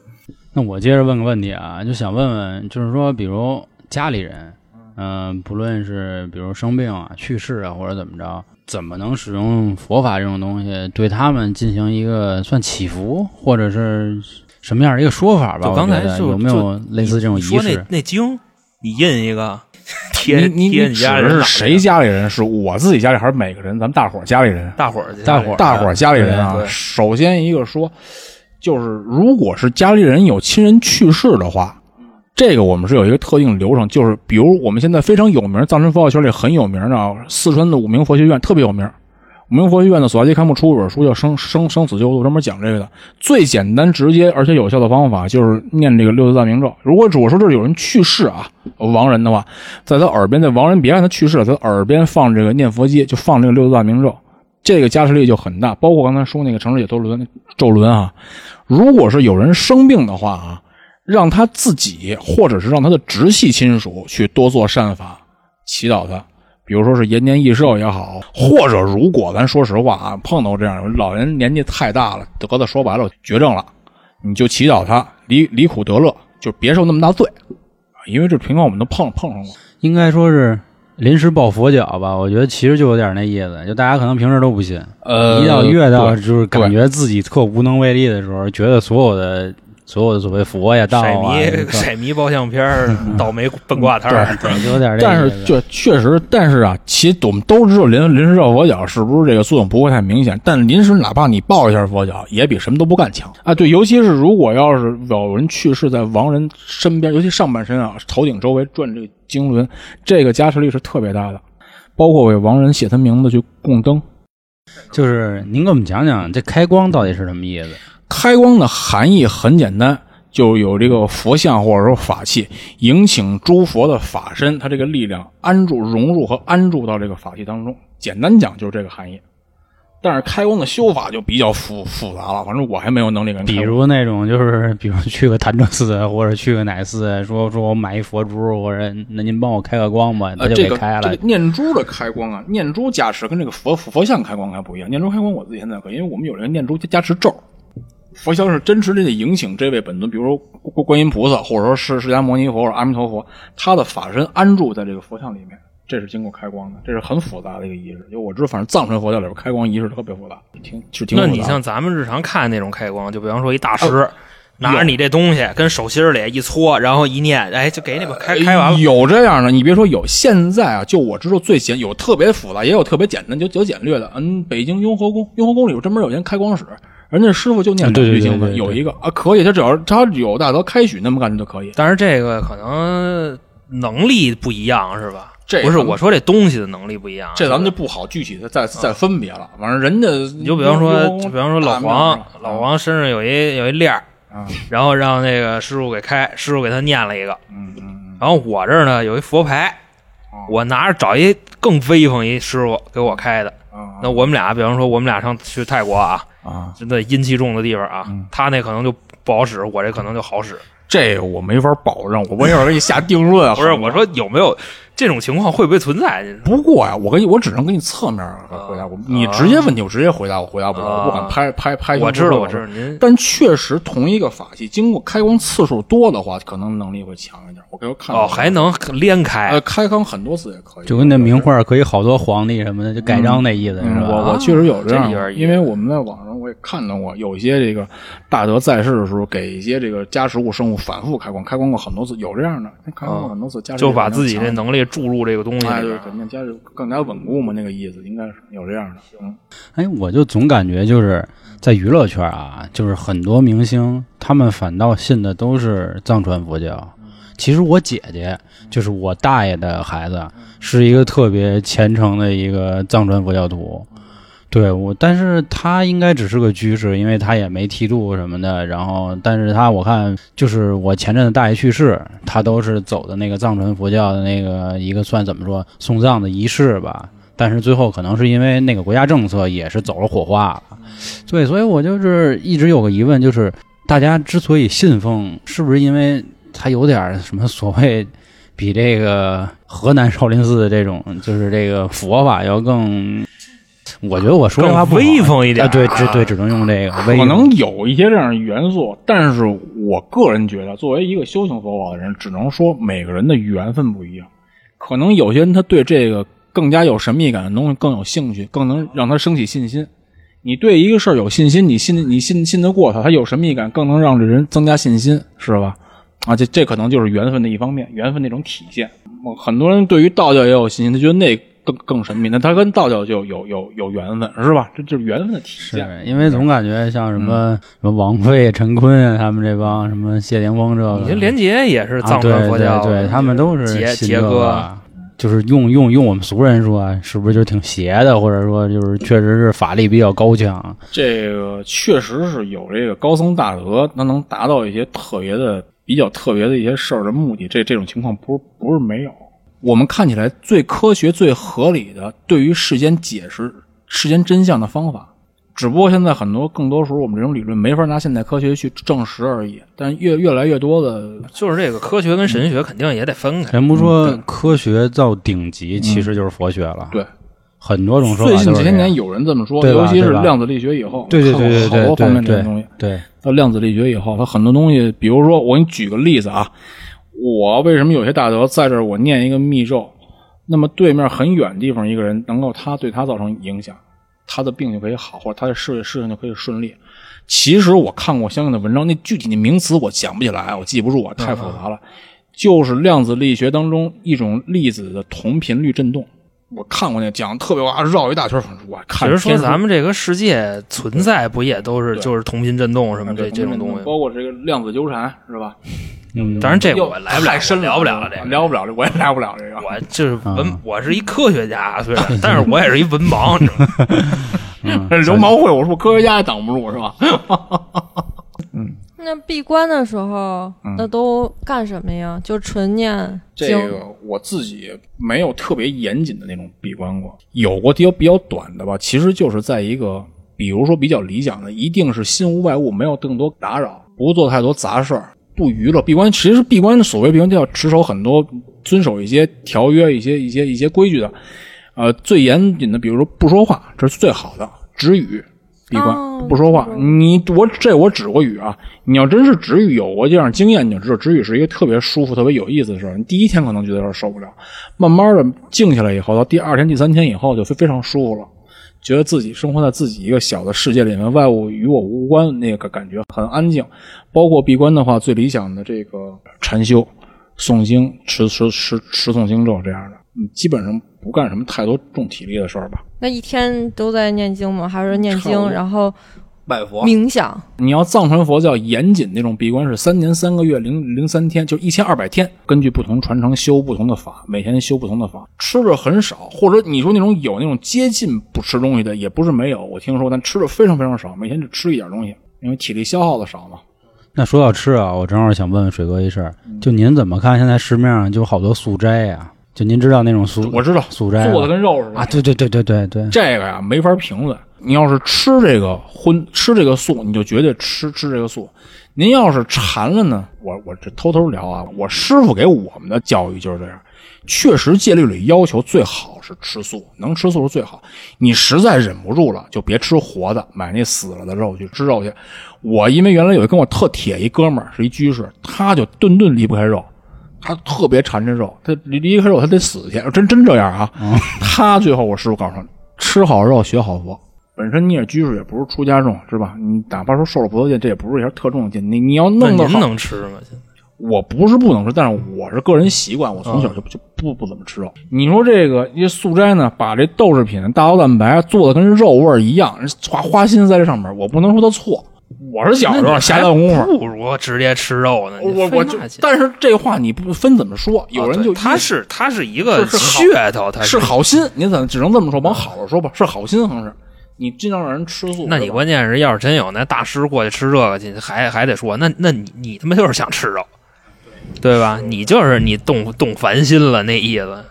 那我接着问个问题啊，就想问问，就是说，比如家里人，嗯、不论是比如生病啊、去世啊，或者怎么着，怎么能使用佛法这种东西对他们进行一个算祈福，或者是什么样的一个说法吧？就刚才我觉得就有没有类似这种仪你说那式？那经，你印一个 贴你你贴你指的家人是谁家里人？是我自己家里还是每个人？咱们大伙儿家里人？大伙儿大伙儿大伙儿家里人啊首先一个说，就是如果是家里人有亲人去世的话，这个我们是有一个特定流程，就是比如我们现在非常有名，藏传佛教圈里很有名的啊四川的五明佛学院特别有名。五明佛学院的索拉基堪木出一本书叫《生生生死救度》，专门讲这个的。最简单、直接而且有效的方法就是念这个六字大明咒。如果我说这有人去世啊，亡人的话，在他耳边，在亡人别看他去世了，他耳边放这个念佛机，就放这个六字大明咒。这个加持力就很大。包括刚才说那个城市解脱轮咒轮啊，如果是有人生病的话啊，让他自己或者是让他的直系亲属去多做善法，祈祷他。比如说是延年益寿也好，或者如果咱说实话啊，碰到这样的老人年纪太大了，得的说白了绝症了，你就祈祷他离离苦得乐，就别受那么大罪啊，因为这平常我们都碰碰上过。应该说是临时抱佛脚吧？我觉得其实就有点那意思，就大家可能平时都不信，呃一到越到对就是感觉自己特无能为力的时候，觉得所有的所有的所谓佛呀、道色啊，色 迷包相片儿倒霉笨挂摊儿，有点这但是就确实，但是啊，其我们都知道临临时抱佛脚是不是这个作用不会太明显，但临时哪怕你抱一下佛脚，也比什么都不干强啊。对，尤其是如果要是有人去世在亡人身边，尤其上半身啊，头顶周围转这个经轮，这个加持力是特别大的。包括为亡人写他名字去供灯，就是您给我们讲讲这开光到底是什么意思？开光的含义很简单，就有这个佛像或者说法器，迎请诸佛的法身，它这个力量安住、融入和安住到这个法器当中。简单讲就是这个含义。但是开光的修法就比较复复杂了，反正我还没有能力跟。比如那种就是，比如去个潭柘寺或者去个哪寺，说说我买一佛珠，或者那您帮我开个光吧，他呃，就这个给开了。这个念珠的开光啊，念珠加持跟这个佛佛像开光还不一样。念珠开光我自己现在可以，因为我们有这个念珠加持咒。佛像是真实的迎请这位本尊，比如说观观音菩萨，或者说是释迦牟尼佛或者阿弥陀佛，他的法身安住在这个佛像里面，这是经过开光的，这是很复杂的一个仪式。就我知道，反正藏传佛教里边开光仪式特别复杂，挺是挺复杂。那你像咱们日常看那种开光，就比方说一大师。拿着你这东西跟手心里一搓，然后一念，哎，就给你吧，开开完了。有这样的，你别说有，现在啊，就我知道最简有特别复杂，也有特别简单，就有简略的。嗯，北京雍和宫，雍和宫里边专门有间开光室，人家师傅就念两对对对句经有一个啊，可以，他只要他有大德开许那么干就可以。但是这个可能能力不一样是吧？这不是我说这东西的能力不一样，这咱们就不好具体的再再分别了。反正人家你就比方说，就比方说老黄，老黄身上有一有一链儿，啊，然后让那个师傅给开，师傅给他念了一个，嗯嗯嗯，然后我这儿呢有一佛牌，哦我拿着找一更威风一师傅给我开的。啊那我们俩，比方说我们俩上去泰国啊，啊，真的阴气重的地方啊，嗯他那可能就不好使，我这可能就好使。这个我没法保证，我没法给你下定论啊。不是，我说有没有这种情况会不会存在？不过呀，我跟你，我只能给你侧面回答。我你直接问题，我直接回答，我回答不了，啊我不敢拍拍拍。我知道，我知道。您但确实，同一个法器，经过开光次数多的话，可能能力会强一点。我给我看哦，还能连开呃，开光很多次也可以，就跟那名画可以好多皇帝什么的，就盖章那意思嗯是吧？我我确实有这样因为我们在网上看到过，有一些这个大德在世的时候，给一些这个加食物生物反复开光，开光过很多次，有这样的，开光过很多次，加持就把自己这这能力注入这个东西哎，对，里边。肯定加持更加稳固嘛，那个意思应该是有这样的，嗯，哎，我就总感觉就是在娱乐圈啊，就是很多明星他们反倒信的都是藏传佛教。其实我姐姐就是我大爷的孩子，是一个特别虔诚的一个藏传佛教徒。对我，但是他应该只是个居士，因为他也没剃度什么的。然后，但是他我看就是我前阵子大爷去世，他都是走的那个藏传佛教的那个一个算怎么说送葬的仪式吧。但是最后可能是因为那个国家政策也是走了火化了，对，所以我就是一直有个疑问，就是大家之所以信奉，是不是因为他有点什么所谓比这个河南少林寺的这种就是这个佛法要更？我觉得我说的话不威风一点啊，对，啊只对，只能用这个。可能有一些这样的元素，但是我个人觉得，作为一个修行佛法的人，只能说每个人的缘分不一样。可能有些人他对这个更加有神秘感的东西更有兴趣，更能让他升起信心。你对一个事儿有信心，你信你信信得过他，他有神秘感，更能让这人增加信心，是吧？啊，这这可能就是缘分的一方面，缘分那种体现。我很多人对于道教也有信心，他觉得那更更神秘，那他跟道教就有有有缘分，是吧？这就是缘分的体现。是因为总感觉像什么、什么王菲、陈坤啊，他们这帮什么谢霆锋这个，连杰也是藏传佛教啊、对对对，他们都是杰杰哥，就是用用用我们俗人说，是不是就挺邪的，或者说就是确实是法力比较高强？这个确实是有这个高僧大德，他能达到一些特别的、比较特别的一些事儿的目的。这这种情况不是不是没有。我们看起来最科学、最合理的对于世间解释世间真相的方法，只不过现在很多更多时候我们这种理论没法拿现代科学去证实而已。但越越来越多的，就是这个科学跟神学肯定也得分开。人不说科学到顶级，其实就是佛学了。对，很多种说法最近这样几千年有人这么说，尤其是量子力学以后，对对对对对好多方面这些对东西。对，到量子力学以后，它很多东西，比如说，我给你举个例子啊，我为什么有些大德在这儿，我念一个密咒，那么对面很远地方一个人能够他对他造成影响，他的病就可以好，或者他的事业事情就可以顺利。其实我看过相应的文章，那具体的名词我讲不起来，我记不住啊，太复杂了。就是量子力学当中一种粒子的同频率振动，我看过那讲得特别哇，绕一大圈，我看其实说咱们这个世界存在不也都是就是同频震动什么啊这这种东西？包括这个量子纠缠是吧？嗯，当然这个我来不了，太深聊不了了。这个聊不了这，我也聊不了这个。我就是文啊，我是一科学家，虽然，但是我也是一文盲，你知道吗？嗯 流氓会，我说科学家也挡不住是吧？那闭关的时候，嗯那都干什么呀？就纯念经。这个我自己没有特别严谨的那种闭关过，有过比较比较短的吧。其实就是在一个，比如说比较理想的，一定是心无外物，没有更多打扰，不做太多杂事儿，不娱乐。闭关其实闭关所谓闭关就要持守很多，遵守一些条约、一些一些一些规矩的。呃，最严谨的，比如说不说话，这是最好的，止语。闭关、哦不说话，你我这我止过语啊。你要真是止语有过这样经验，你就知道止语是一个特别舒服、特别有意思的事儿。你第一天可能觉得有点受不了，慢慢的静下来以后，到第二天、第三天以后就非非常舒服了，觉得自己生活在自己一个小的世界里面，外物与我无关，那个感觉很安静。包括闭关的话，最理想的这个禅修、诵经、持持持持诵经咒这样的，嗯，基本上不干什么太多重体力的事儿吧。那一天都在念经吗？还是念经，然后拜佛。冥想，你要藏传佛教严谨那种闭关是三年三个月零零三天，就一千二百天，根据不同传承修不同的法，每天修不同的法，吃的很少，或者你说那种有那种接近不吃东西的，也不是没有，我听说，但吃的非常非常少，每天就吃一点东西，因为体力消耗的少嘛。那说到吃啊，我正好想问问水哥一事儿，就您怎么看现在市面上就有好多素斋呀、就您知道那种素，我知道素斋吧做的跟肉似的啊，对对对对对对，这个呀没法评论。你要是吃这个荤，吃这个素，你就绝对吃吃这个素。您要是馋了呢，我我这偷偷聊啊，我师傅给我们的教育就是这样。确实，戒律里要求最好是吃素，能吃素是最好。你实在忍不住了，就别吃活的，买那死了的肉去吃肉去。我因为原来有一跟我特铁一哥们儿是一居士，他就顿顿离不开肉，他特别馋这肉，他离离开肉他得死去，真真这样啊。他最后我师傅告诉他，吃好肉学好佛。本身你也居士，也不是出家众，是吧？你哪怕说受了菩萨戒，这也不是一下特重的戒。你你要弄得好，您能吃吗？我不是不能吃，但是我是个人习惯，我从小就就不不怎么吃肉。你说这个一素斋呢，把这豆制品、大豆蛋白做的跟肉味儿一样，花花心思在这上面，我不能说他错。我是小时候瞎耽功夫，不如直接吃肉呢。你我我就但是这话你不分怎么说，有人就他是他是一个噱头，他是好心，你怎么只能这么说？往好了说吧，是好心，可能是你尽量让人吃素。那你关键是，要是真有那大师过去吃这个去，还还得说，那那你你他妈就是想吃肉，对吧？你就是你动动凡心了那意思。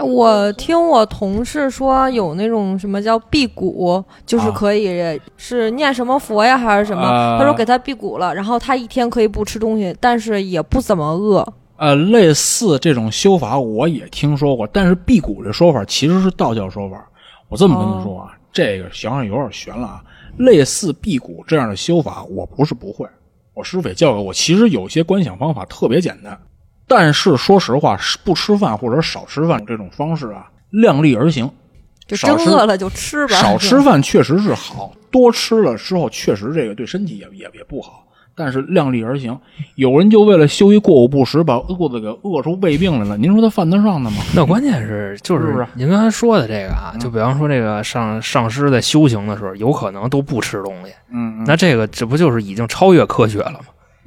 我听我同事说有那种什么叫辟谷，就是啊可以是念什么佛呀还是什么？啊他说给他辟谷了，然后他一天可以不吃东西，但是也不怎么饿。呃，类似这种修法我也听说过，但是辟谷这说法其实是道教说法。我这么跟你说啊，这个想想有点悬了啊。类似辟谷这样的修法，我不是不会，我师傅也教给我。其实有些观想方法特别简单，但是说实话，不吃饭或者少吃饭这种方式啊，量力而行。就少饿了就吃吧。少吃饭确实是好，多吃了之后确实这个对身体也也也不好。但是量力而行，有人就为了修一过午不食，把肚子给饿出胃病来了。您说他犯得上的吗？那关键是就是是不是您刚才说的这个啊，就比方说这个上上师在修行的时候，有可能都不吃东西，嗯那这个这不就是已经超越科学了吗？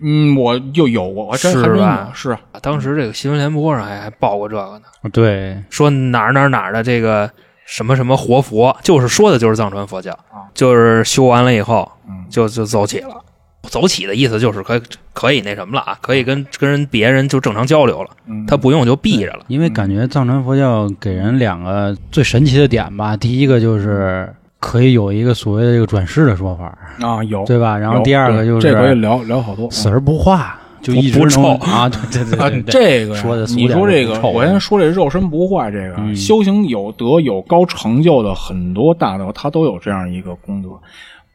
嗯，我就有过，我真还真是吧有，是。啊，当时这个新闻联播上还还报过这个呢，对，说哪儿哪儿哪儿的这个什么什么活佛，就是说的就是藏传佛教啊，就是修完了以后嗯。就就走起了。走起的意思就是可以可以那什么了啊，可以跟跟人别人就正常交流了，嗯，他不用就闭着了。因为感觉藏传佛教给人两个最神奇的点吧，第一个就是可以有一个所谓的这个转世的说法，啊有，对吧？然后第二个就是这可以聊聊好多。死而不化，就一直不臭能啊，对对对这个说的你说这个，我先说这肉身不坏，这个、嗯修行有德有高成就的很多大德，他都有这样一个功德。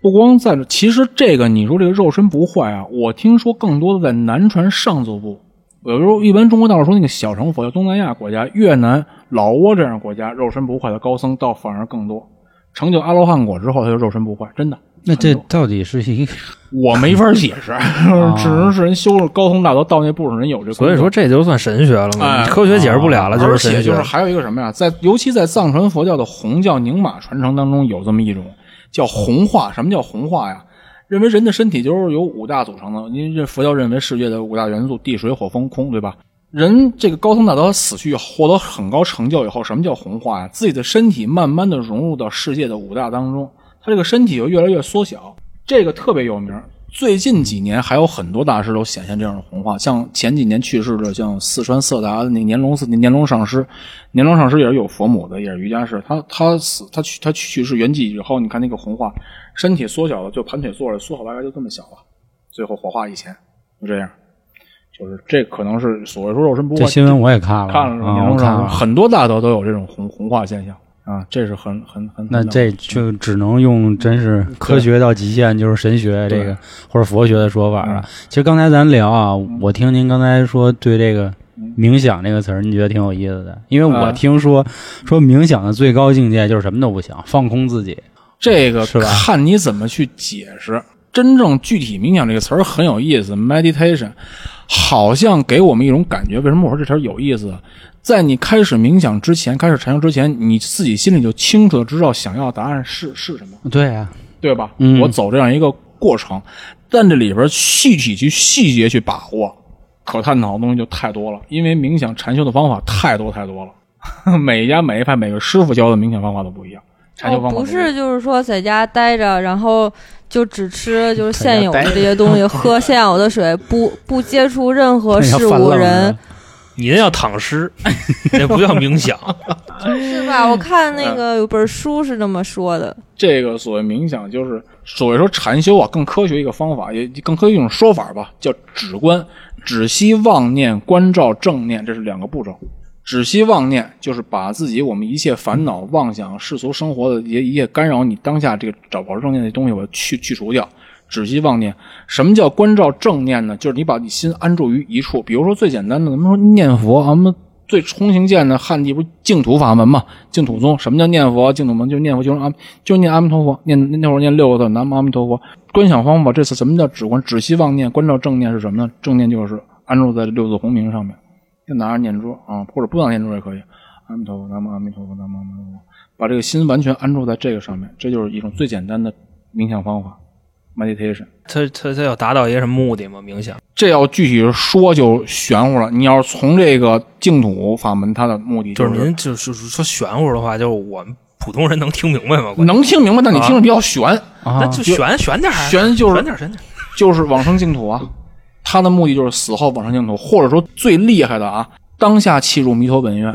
不光在这，其实这个你说这个肉身不坏啊，我听说更多的在南传上座部。有时候一般中国大陆说那个小乘佛教，东南亚国家、越南、老挝这样的国家，肉身不坏的高僧倒反而更多。成就阿罗汉果之后，他就肉身不坏，真的。那这到底是一个我没法解释，只能是人修了高通大德到那步上人有这。所以说这就算神学了嘛，哎科学解释不了了，就是神学且就是。还有一个什么呀，在尤其在藏传佛教的红教宁玛传承当中，有这么一种叫红化。什么叫红化呀？认为人的身体就是由五大组成的，因为这佛教认为世界的五大元素地水火风空，对吧？人这个高僧大德死去获得很高成就以后，什么叫红化呀？自己的身体慢慢的融入到世界的五大当中，他这个身体就越来越缩小，这个特别有名。最近几年还有很多大师都显现这样的红化，像前几年去世的，像四川色达的那年龙寺年龙上师，年龙上师也是有佛母的，也是瑜伽士。他他死他去他去世圆寂以后，你看那个红化，身体缩小了，就盘腿坐着，缩好大概就这么小了，最后火化以前就这样，就是这可能是所谓说肉身不坏。这新闻我也看了，看了？啊，看了。很多大德都有这种红红化现象啊，这是很很很那这就只能用真是科学到极限，就是神学这个或者佛学的说法了。其实刚才咱聊啊，我听您刚才说对这个冥想这个词儿，你觉得挺有意思的，因为我啊听说说冥想的最高境界就是什么都不想，放空自己。这个是吧看你怎么去解释。真正具体冥想这个词儿很有意思，meditation 好像给我们一种感觉。为什么我说这词儿有意思？在你开始冥想之前，开始禅修之前，你自己心里就清楚的知道想要答案是是什么。对啊，对吧？嗯我走这样一个过程，但这里边具体去细节去把握，可探讨的东西就太多了。因为冥想禅修的方法太多太多了，每一家每一派每个师傅教的冥想方法都不一样，不是，就是说在家待着，然后就只吃就是现有的这些东西，喝现有的水，不不接触任何事物人，你那叫躺尸，那不叫冥想。是吧？我看那个有本书是这么说的，这个所谓冥想，就是所谓说禅修啊，更科学一个方法，也更科学一种说法吧，叫止观，止息妄念，观照正念，这是两个步骤。止息妄念就是把自己我们一切烦恼、妄想、世俗生活的一些一切干扰你当下这个找保持正念的东西，我去去除掉。止息妄念，什么叫关照正念呢？就是你把你心安住于一处。比如说最简单的，咱们说念佛，咱们最通行见的汉地不是净土法门嘛？净土宗什么叫念佛？净土门就是念佛，就是阿，就是念阿弥陀佛，念那会儿念六个字，南无阿弥陀佛。观想方法，这次什么叫止观？止息妄念，关照正念是什么呢？正念就是安住在六字洪名上面，就拿着念珠啊，或者不拿念珠也可以。阿弥陀佛，南无阿弥陀佛，南无阿弥陀佛，把这个心完全安住在这个上面，这就是一种最简单的冥想方法，meditation。它它它要达到一个什么目的吗？冥想这要具体说就玄乎了。你要是从这个净土法门，它的目的就是是您就是说玄乎的话，就是我们普通人能听明白吗？能听明白，但你听着比较悬，啊那就悬悬点儿，悬就是悬点儿悬点儿。就是往生净土啊。它的目的就是死后往生净土，或者说最厉害的啊，当下契入弥陀本愿，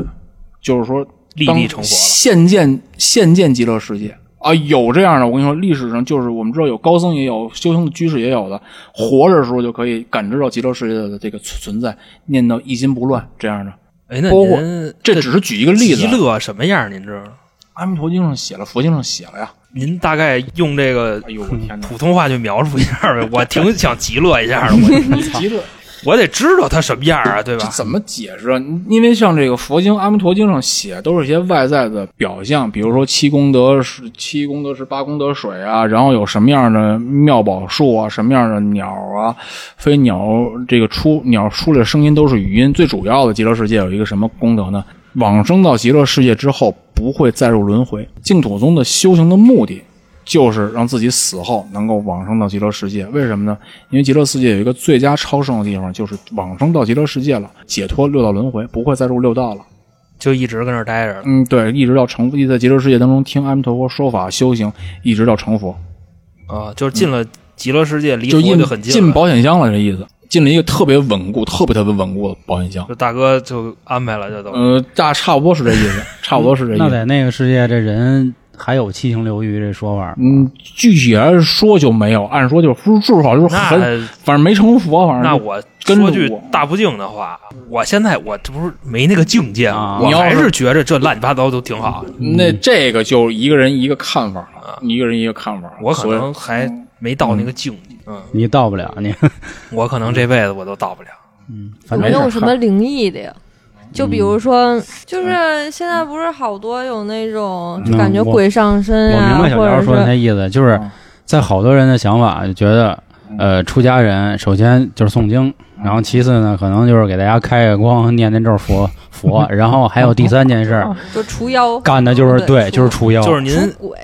就是说当立地成佛了现见现见极乐世界啊，有这样的。我跟你说，历史上就是我们知道有高僧也有，修行的居士也有的，活着的时候就可以感知到极乐世界的这个存在，念到一心不乱这样的。哎，那包括这只是举一个例子极啊，乐什么样？您知道？阿弥陀经上写了，佛经上写了呀。您大概用这个哎呦我天哪！普通话去描述一下呗，我挺想极乐一下的，我 极乐我得知道它什么样啊，对吧？这怎么解释啊？因为像这个佛经《阿弥陀经》上写，都是一些外在的表象，比如说七功德是七功德是八功德水啊，然后有什么样的妙宝树啊，什么样的鸟啊，飞鸟这个出鸟出来的声音都是语音。最主要的极乐世界有一个什么功德呢？往生到极乐世界之后，不会再入轮回。净土宗的修行的目的。就是让自己死后能够往生到极乐世界，为什么呢？因为极乐世界有一个最佳超胜的地方，就是往生到极乐世界了，解脱六道轮回，不会再入六道了。就一直跟那儿待着。嗯，对，一直到成，一直在极乐世界当中听阿弥陀佛说法修行，一直到成佛，啊，就是进了极乐世界，离佛就很近了。进保险箱了，这意思。进了一个特别稳固、特别特别稳固的保险箱。这大哥就安排了，这都。呃，大差不多是这意思，差不多是这意思。那在那个世界，这人还有七情六欲这说法？嗯，具体来说就没有，按说就是不至少就是很，反正没成佛，反正那我跟说句大不敬的话，我现在我这不是没那个境界？啊我你要是还是觉着这乱七八糟都挺好。那这个就一个人一个看法了，一个人一个看法。我可能还没到那个境界，嗯，你到不了你，我可能这辈子我都到不了。反正有没有什么灵异的呀？就比如说，就是现在不是好多有那种就感觉嗯我鬼上身我明啊，或者白小姚说的那意思，就是嗯在好多人的想法就觉得，呃，出家人首先就是诵经，然后其次呢，可能就是给大家开开光，念念咒佛 佛，然后还有第三件事儿，就除妖，干的就是对对，就是除妖，就是您除鬼。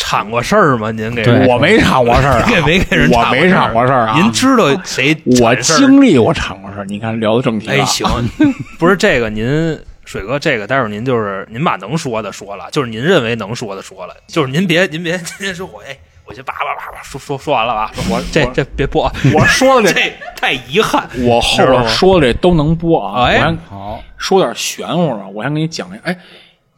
铲铲过事儿吗？您给我没铲过事儿啊，给没给人我没铲铲过事儿啊。您知道谁我经历过铲过事儿。你看，聊到正题了。哎，行，不是这个，您水哥，这个待会儿您就是您把能说的说了，就是您认为能说的说了，就是您别您别天天说我哎，我先叭叭叭叭说说说完了吧，我这这别播，我说的这，太遗憾。我后边说的这都能播啊。哎我先好，说点玄乎的，我先给你讲一下。哎，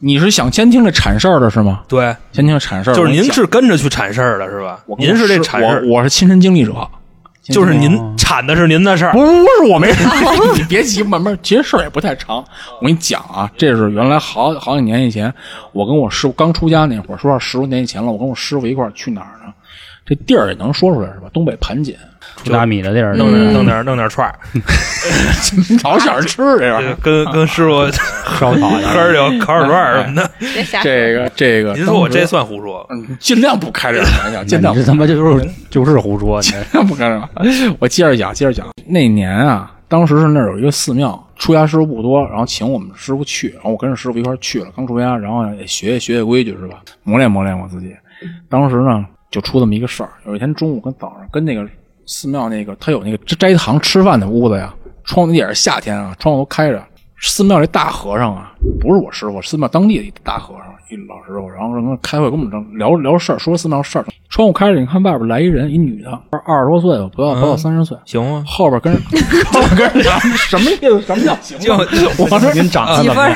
你是想先听这铲事儿的是吗？对，先听铲事儿，就是您是跟着去铲事儿的是吧我？您是这铲事儿，我我是亲身经历者，就是您哦铲的是您的事儿不。不是我没事，你别急，慢慢。其实事儿也不太长，我跟你讲啊，这是原来好好几年以前，我跟我师傅刚出家那会儿，说实话十多年以前了，我跟我师傅一块儿去哪儿呢？这地儿也能说出来是吧？东北盘锦，出大米的地儿，弄点弄点弄点串儿，老想着吃这玩意儿。跟跟师傅 烧烤 喝点酒，烤点串儿什么的。这个这个，您说我这算胡说？嗯，尽量不开这种玩笑，尽量这他妈就是就是胡说，尽量不开这种。我接着讲，接着讲。那年啊，当时是那儿有一个寺庙，出家师傅不多，然后请我们师傅去，然后我跟着师傅一块去了，刚出家，然后也学学学规矩是吧？磨练磨练我自己。当时呢，就出这么一个事儿。有一天中午跟早上跟那个寺庙那个他有那个斋堂吃饭的屋子呀，窗户也是夏天啊，窗户都开着。寺庙这大和尚啊，不是我师傅，寺庙当地的一大和尚，一老师傅，然后跟他开会，跟我们正聊聊事儿，说寺庙事儿。窗户开着，你看外边来一人，一女的，二十多岁吧，不到不到三十岁，行吗？后边跟人 后边跟什么意思？什么叫行就吗？就我说您长几分儿？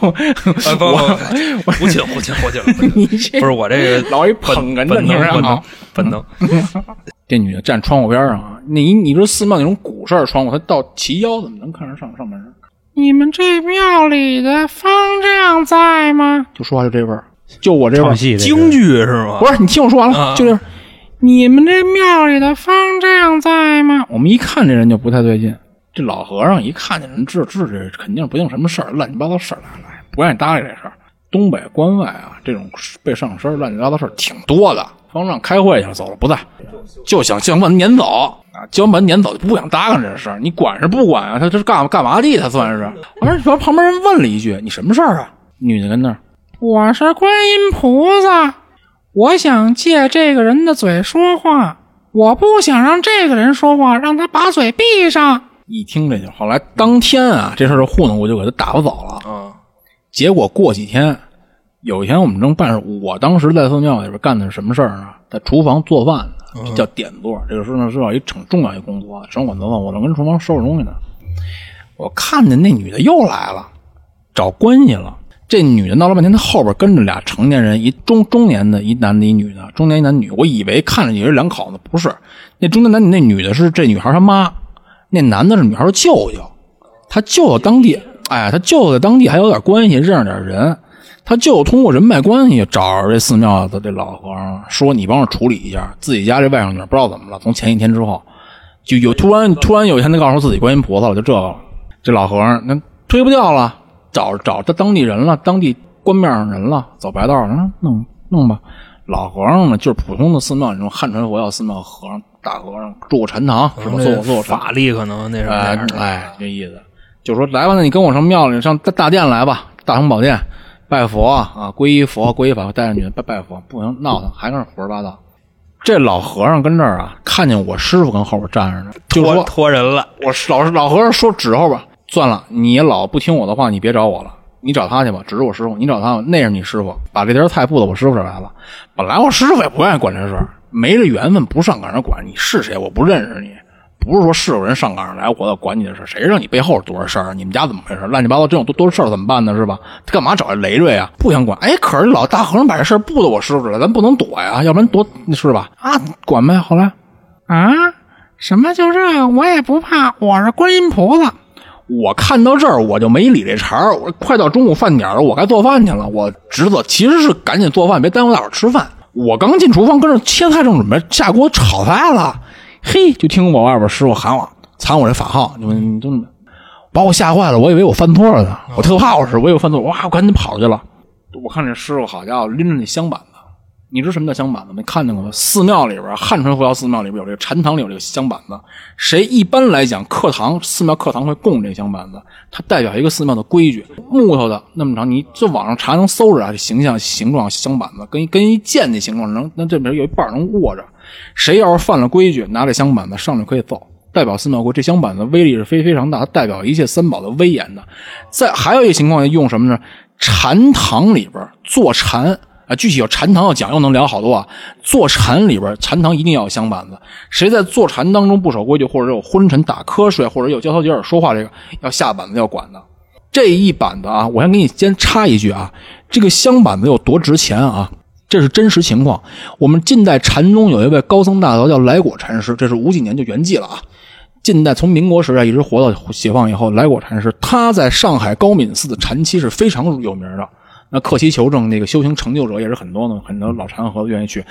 呃不不不，胡请胡请胡请，你这不是我这个 老一捧哏的，本你是能本能啊？本能，这女的站窗户边上啊，你你说寺庙那种古式窗户，她到齐腰怎么能看上上上半身？你们这庙里的方丈在吗？就说话就这味儿，就我这味儿唱。戏的京剧是吗？不是你听我说完了，啊就这味儿。你们这庙里的方丈在吗？我们一看这人就不太对劲。这老和尚一看见人，知知这肯定不定什么事儿，乱七八糟事儿来来，不愿意搭理这事儿。东北关外啊，这种被上身乱七八糟事儿挺多的。方丈开会去了，走了不在，就想想把他撵走啊！就想把他撵走，就不想搭理这事儿。你管是不管啊？他这是干干嘛的？他算是。完事儿，旁边人问了一句：“你什么事儿啊？”女的跟那儿：“我是观音菩萨，我想借这个人的嘴说话，我不想让这个人说话，让他把嘴闭上。”一听这就，后来当天啊，这事儿就糊弄，我就给他打发走了。啊，结果过几天，有一天我们正办事，我当时在寺庙里边干的是什么事儿呢？在厨房做饭呢，这叫点座。这个是呢是要一挺重要一工作，掌管做饭，我正跟厨房收拾东西呢。我看见那女的又来了，找关系了。这女的闹了半天，她后边跟着俩成年人，一中中年的一男的，一女的，中年一男女。我以为看着以为是两口子，不是。那中年男女，那女的是这女孩她妈，那男的是女孩的舅舅。他舅舅当地，哎，他舅舅在当地还有点关系，认识点人。他舅舅通过人脉关系找着这寺庙的这老和尚，说你帮我处理一下自己家这外甥女，不知道怎么了，从前一天之后，就有突然突然有一天他告诉自己观音菩萨了，就这个了。这老和尚那推不掉了，找找他当地人了，当地官面上人了，走白道了，弄弄吧。老和尚呢，就是普通的寺庙那种汉传佛教寺庙和尚，大和尚住过禅堂是吧？做过做过法力可能那什么哎样的哎，这意思，就说来吧，那你跟我上庙里，上大大殿来吧，大雄宝殿拜佛啊，皈依佛，皈依法，带着女的拜拜佛，不能闹腾，还跟那胡说八道。这老和尚跟这儿啊，看见我师傅跟后边站着呢，就托说托人了，我老老和尚说指后边，算了，你老不听我的话，你别找我了，你找他去吧，指着我师傅，你找他吧，那是你师傅，把这碟菜布到我师傅这儿来了。本来我师傅也不愿意管这事儿，没这缘分，不上赶着管。你是谁？我不认识你，不是说是有人上赶上来，我要管你的事儿。谁让你背后多少事儿？你们家怎么回事？乱七八糟这种多多事儿怎么办呢？是吧？他干嘛找这累赘啊？不想管。哎，可是老大和尚把这事儿布到我师傅这儿来，咱不能躲呀，要不然躲是吧？啊，管呗。后来啊，什么就这？我也不怕，我是观音菩萨。我看到这儿，我就没理这茬儿。我快到中午饭点了，我该做饭去了。我侄子其实是赶紧做饭，别耽误大伙吃饭。我刚进厨房，跟着切菜，正准备下锅炒菜了。嘿，就听我外边师傅喊我，藏我这法号，你们你都把我吓坏了。我以为我犯错了呢，我特怕我是，我以为犯错，哇，我赶紧跑去了。我看这师傅，好家伙，拎着那香板子。你知道什么叫香板子吗？没看见过吗？寺庙里边，汉传佛教寺庙里边有这个禅堂里有这个香板子。谁一般来讲，课堂寺庙课堂会供这个香板子，它代表一个寺庙的规矩。木头的那么长，你这网上查能搜着啊，这形象形状香板子跟跟一剑的形状能，那这边有一半能握着。谁要是犯了规矩，拿这香板子上去可以揍，代表寺庙规。这香板子威力是非非常大，代表一切三宝的威严的。在还有一个情况下用什么呢？禅堂里边坐禅。啊，具体有禅堂要讲，又能聊好多啊。坐禅里边，禅堂一定要有香板子。谁在坐禅当中不守规矩，或者有昏沉、打瞌睡，或者有交头接耳说话，这个要下板子要管的。这一板子啊，我先给你先插一句啊，这个香板子有多值钱啊？这是真实情况。我们近代禅宗有一位高僧大德叫来果禅师，这是五几年就圆寂了啊。近代从民国时代一直活到解放以后，来果禅师他在上海高敏寺的禅期是非常有名的。那克西求证，那个修行成就者也是很多的，很多老禅和愿意去。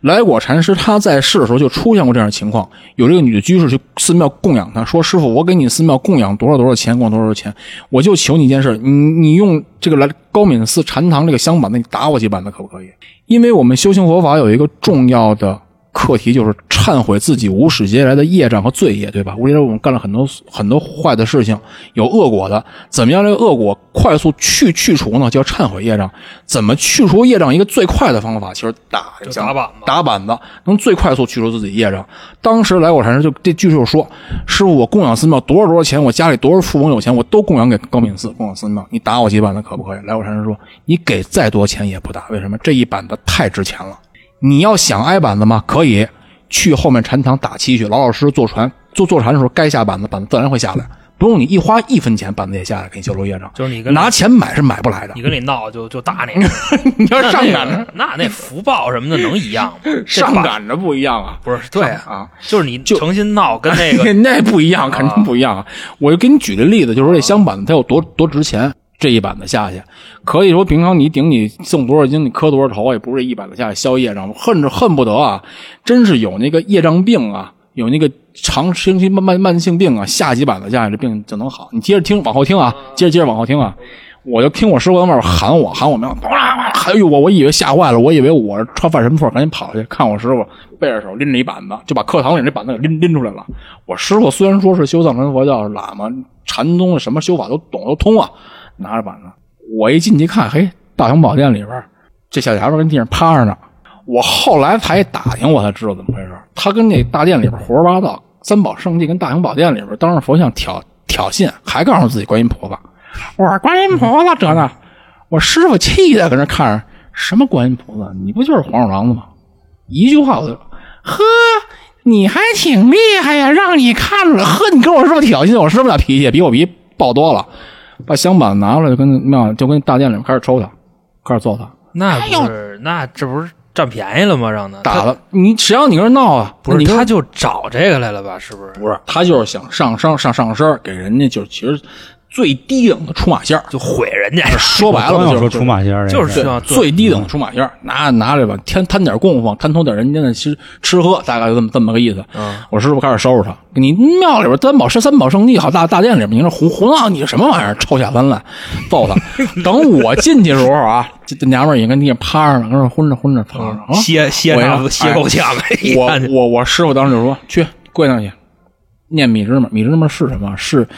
来果禅师他在世的时候就出现过这样的情况，有这个女的居士去寺庙供养他，说：“师傅，我给你寺庙供养多少多少钱，供养多少钱，我就求你一件事，你你用这个来高敏寺禅堂这个香板子，你打我几板子可不可以？因为我们修行佛法有一个重要的课题就是忏悔自己无始劫来的业障和罪业，对吧？无始劫来我们干了很多很多坏的事情，有恶果的。怎么样，这个恶果快速去去除呢？叫忏悔业障。怎么去除业障？一个最快的方法，其实打打板子打板子能最快速去除自己业障。当时来我禅师就这句就说：“师傅，我供养寺庙多少多少钱，我家里多少富翁有钱，我都供养给高敏寺供养寺庙。你打我几板子可不可以？”来我禅师说：“你给再多钱也不打，为什么？这一板子太值钱了。你要想挨板子吗？可以去后面禅堂打七去，老老实实坐船坐坐船的时候该下板子，板子自然会下来，不用你一花一分钱，板子也下来给你消除业障。就是你跟拿钱买是买不来的你，跟你闹就就打你，你要上赶着 那那福报什么的能一样吗？上赶着不一样啊。不是对啊，啊，就是你就诚心闹跟那个那不一样，肯定不一样啊！我就给你举个例子，就是说这香板子它有多多值钱，这一板子下去，可以说平常你顶你送多少斤，你磕多少头，也不是一板子下去消业障，恨着恨不得啊，真是有那个业障病啊，有那个长生期慢慢慢性病啊，下几板子下去，这病就能好。你接着听，往后听啊，接着接着往后听啊。我就听我师傅在外边喊我，喊我名，哎呦我我以为吓坏了，我以为我穿犯什么错，赶紧跑去看我师傅，背着手拎着一板子，就把课堂里那板子给拎拎出来了。我师傅虽然说是修藏传佛教喇嘛，禅宗的什么修法都懂都通啊，拿着板子，我一进去看，嘿，大雄宝殿里边这小家伙跟地上趴着呢。我后来才一打听，我才知道怎么回事。他跟那大殿里边胡说八道，三宝圣地跟大雄宝殿里边当着佛像挑挑衅，还告诉自己观音菩萨。我说观音菩萨这呢，我师傅气的搁那看着，什么观音菩萨？你不就是黄鼠狼子吗？一句话我就，呵，你还挺厉害呀，让你看着，呵，你跟我师傅挑衅，我师傅那脾气比我脾气暴多了，把香板拿过来就跟庙就跟大殿里面开始抽他，开始揍他，那不是那这不是占便宜了吗？让他打了你，谁让你跟人闹啊？不是你他就找这个来了吧？是不是？不是他就是想上升上上身，给人家就其实最低等的出马仙儿，就毁人家，说白了就是出马仙儿，就是最低等的出马仙儿，拿拿来吧，贪贪点供奉，贪图点人家的吃吃喝，大概就这么这么个意思。嗯，我师傅开始收拾他，你庙里边三宝是三宝圣地，好大大殿里边，你这胡胡闹，你什么玩意儿？臭下三滥，揍他！等我进去的时候啊，这这娘们儿也跟地上趴着呢，跟那昏着昏着趴着啊。歇歇我一上歇够呛了，我我我师傅当时就说：“去跪那去，念米芝麻。米芝麻是什么？是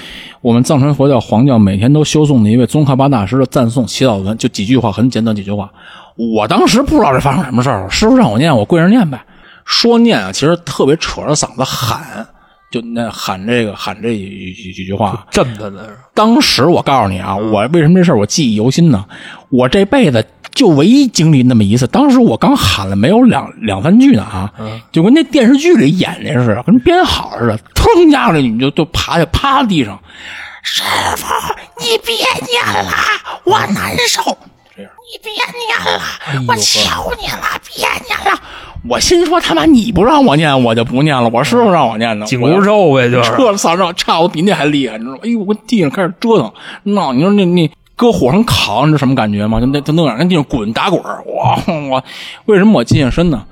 我们藏传佛教黄教每天都修诵的一位宗喀巴大师的赞颂祈祷文，就几句话，很简短几句话。我当时不知道这发生什么事儿，师傅让我念，我跪着念呗。说念啊，其实特别扯着嗓子喊，就那喊这个喊这几几几句话。震的那是当时我告诉你啊，我为什么这事儿我记忆犹新呢？我这辈子就唯一经历那么一次，当时我刚喊了没有两两三句呢啊，就跟那电视剧里演的似的，跟编好似的，腾一下这女就就爬下趴地上，师傅，你别念了，我难受。你别念了，我求你了，别念了。我心说他妈你不让我念，我就不念了。我师傅让我念的，紧箍咒呗，就是这嗓子差我比那还厉害，你知道吗？哎呦，我跟地上开始折腾，闹，你说那那搁火上烤，你知道什么感觉吗？就那就那样，跟地上滚打滚儿哇！我为什么我记性深呢？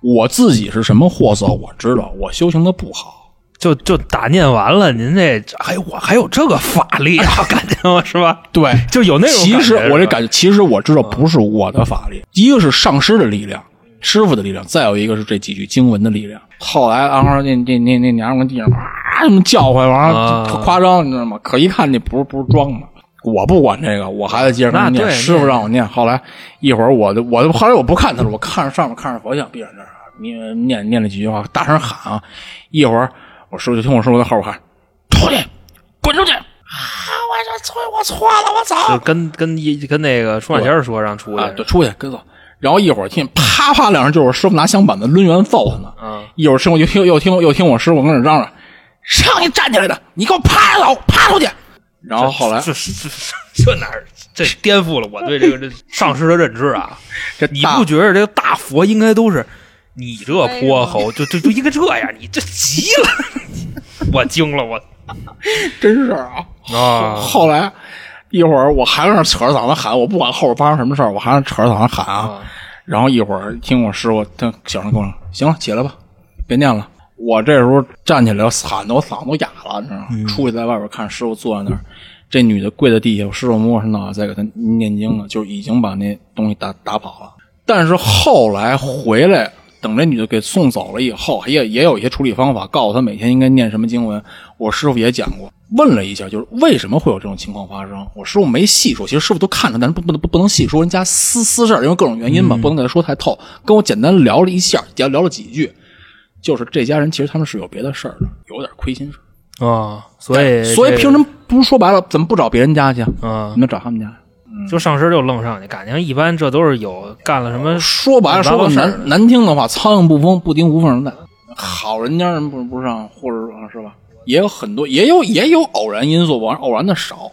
我自己是什么货色，我知道，我修行的不好。就就打念完了，您这还我还有这个法力啊，感觉吗？是吧？对，就有那种其实我这感觉，其实我知道不是我的法力，一个是上师的力量，师傅的力量，再有一个是这几句经文的力量。后来然后，那那那那娘们跟地上啊这么叫唤，完了啊夸张，你知道吗？可一看那不是不是装的。我不管这个，我还得接着念。对师傅让我念，后来一会儿我就我就后来我不看他了，我看着上面看着佛像，闭上这儿啊念念念了几句话，大声喊啊！一会儿我师傅就听我师傅在后边喊：“出去，滚出去！”啊！我这错，我错了，我走！就跟跟一跟那个出马仙儿说让出去啊，对，出去跟走。然后一会儿听啪啪两声，就是师傅拿香板子抡圆揍他呢。嗯，一会儿师傅又听又听又听我师傅跟那嚷嚷：“谁让你站起来的？你给我趴着走，趴出去！”然后后来这这这这哪儿这颠覆了我对这个这上师的认知啊！这你不觉得这个大佛应该都是你这泼猴，就就就应该这样？你这急了，我惊了，我 真是啊！啊后来一会儿我还在那扯着嗓子喊，我不管后边发生什么事儿，我还是扯着嗓子喊啊。然后一会儿听我师傅他小声跟我说：“行了，起来吧，别念了。”我这时候站起来，喊的我嗓子都哑了，你知道吗？出去在外边看师傅坐在那儿，这女的跪在地下，我师傅摸着脑袋在给她念经呢，就是已经把那东西打打跑了。但是后来回来等这女的给送走了以后，也也有一些处理方法，告诉她每天应该念什么经文。我师傅也讲过，问了一下，就是为什么会有这种情况发生。我师傅没细说，其实师傅都看着，但是不不能不不能细说人家私私事因为各种原因吧，不能给他说太透。跟我简单聊了一下，聊聊了几句，就是这家人其实他们是有别的事儿的，有点亏心事儿。啊，所以所以凭什么不说白了，怎么不找别人家去？啊你，们找他们家？就上身就愣上去，感情一般这都是有干了什么说白了，说个难难听的话，苍蝇不疯，不叮无缝的。好人家人不不上，或者说是吧？也有很多，也有也有偶然因素，往偶然的少。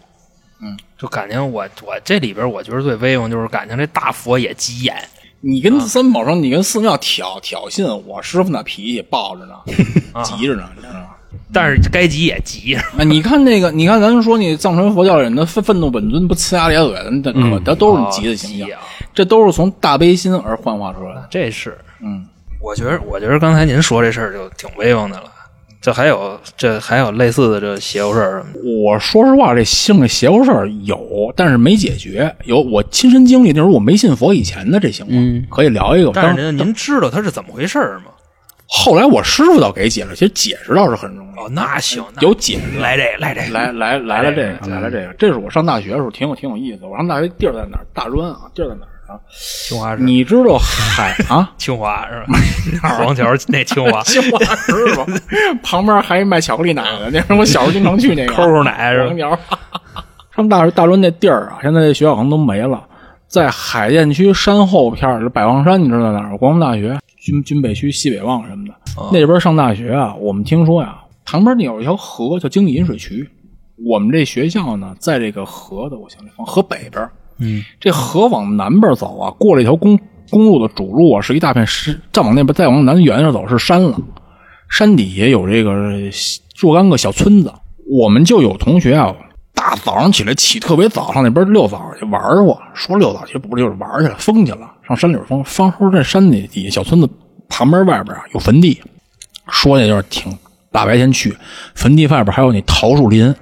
嗯就感情我我这里边我觉得最威风就是感情这大佛也急眼，你跟三宝说，你跟寺庙挑挑衅，我师傅那脾气暴着呢，急着呢，你知道吗？但是该急也急，啊，你看那个，你看咱说你藏传佛教人的愤愤怒本尊，不呲牙咧嘴的，那可他都是急的形象啊，这都是从大悲心而幻化出来的。这是。嗯，我觉得我觉得刚才您说这事儿就挺威风的了。这还有这还有类似的这邪乎事儿什么我说实话，这性这邪乎事儿有，但是没解决。有我亲身经历，那时候我没信佛以前的这情况，嗯可以聊一个。但是您您知道他是怎么回事吗？后来我师傅倒给解释，其实解释倒是很容易。哦，那行，那有解释，来这个来这个来来来了这个，来了这个，这是我上大学的时候挺有挺有意思。我上大学地儿在哪儿？大专啊，地儿在哪儿啊？清华市，你知道海啊？清华是吧？黄桥那清华清华是吧？旁边还卖巧克力奶的，那是我小时候经常去那个抠抠奶是吧？黄条。上大大专那地儿啊，现在这学校可能都没了。在海淀区山后片儿，百望山，你知道在哪儿？国防大学、军军北区西北望什么的。那边上大学啊，我们听说呀，旁边那有一条河叫经济饮水渠。我们这学校呢，在这个河的，我想想，往河北边。嗯，这河往南边走啊，过了一条公公路的主路啊，是一大片山。再往那边，再往南远点走是山了。山底下有这个若干个小村子。我们就有同学啊，大早上起来起特别早，上那边遛早去玩儿去。说遛早其实不是，就是玩去了，疯去了，上山里边疯。方说这山底底下小村子旁边外边啊有坟地，说那就是挺大白天去，坟地外边还有那桃树林，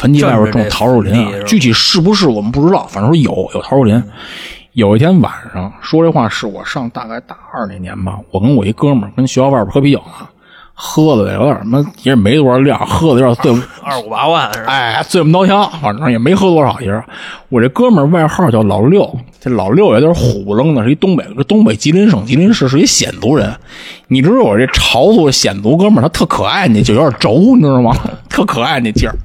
坟地外边种桃树林啊具体是不是我们不知道，反正说有有桃树林。有一天晚上说这话是我上大概大二那年吧，我跟我一哥们儿跟学校外边喝啤酒呢，喝的有点什么也没多少量，喝的有点醉不 二五八万是吧？哎，醉不刀枪，反正也没喝多少。也是我这哥们儿外号叫老六，这老六有点虎不愣的，是一东北，是东北吉林省吉林市是一鲜族人。你知道我这潮族鲜族哥们儿，他特可爱，那就有点轴，你知道吗？特可爱那劲儿。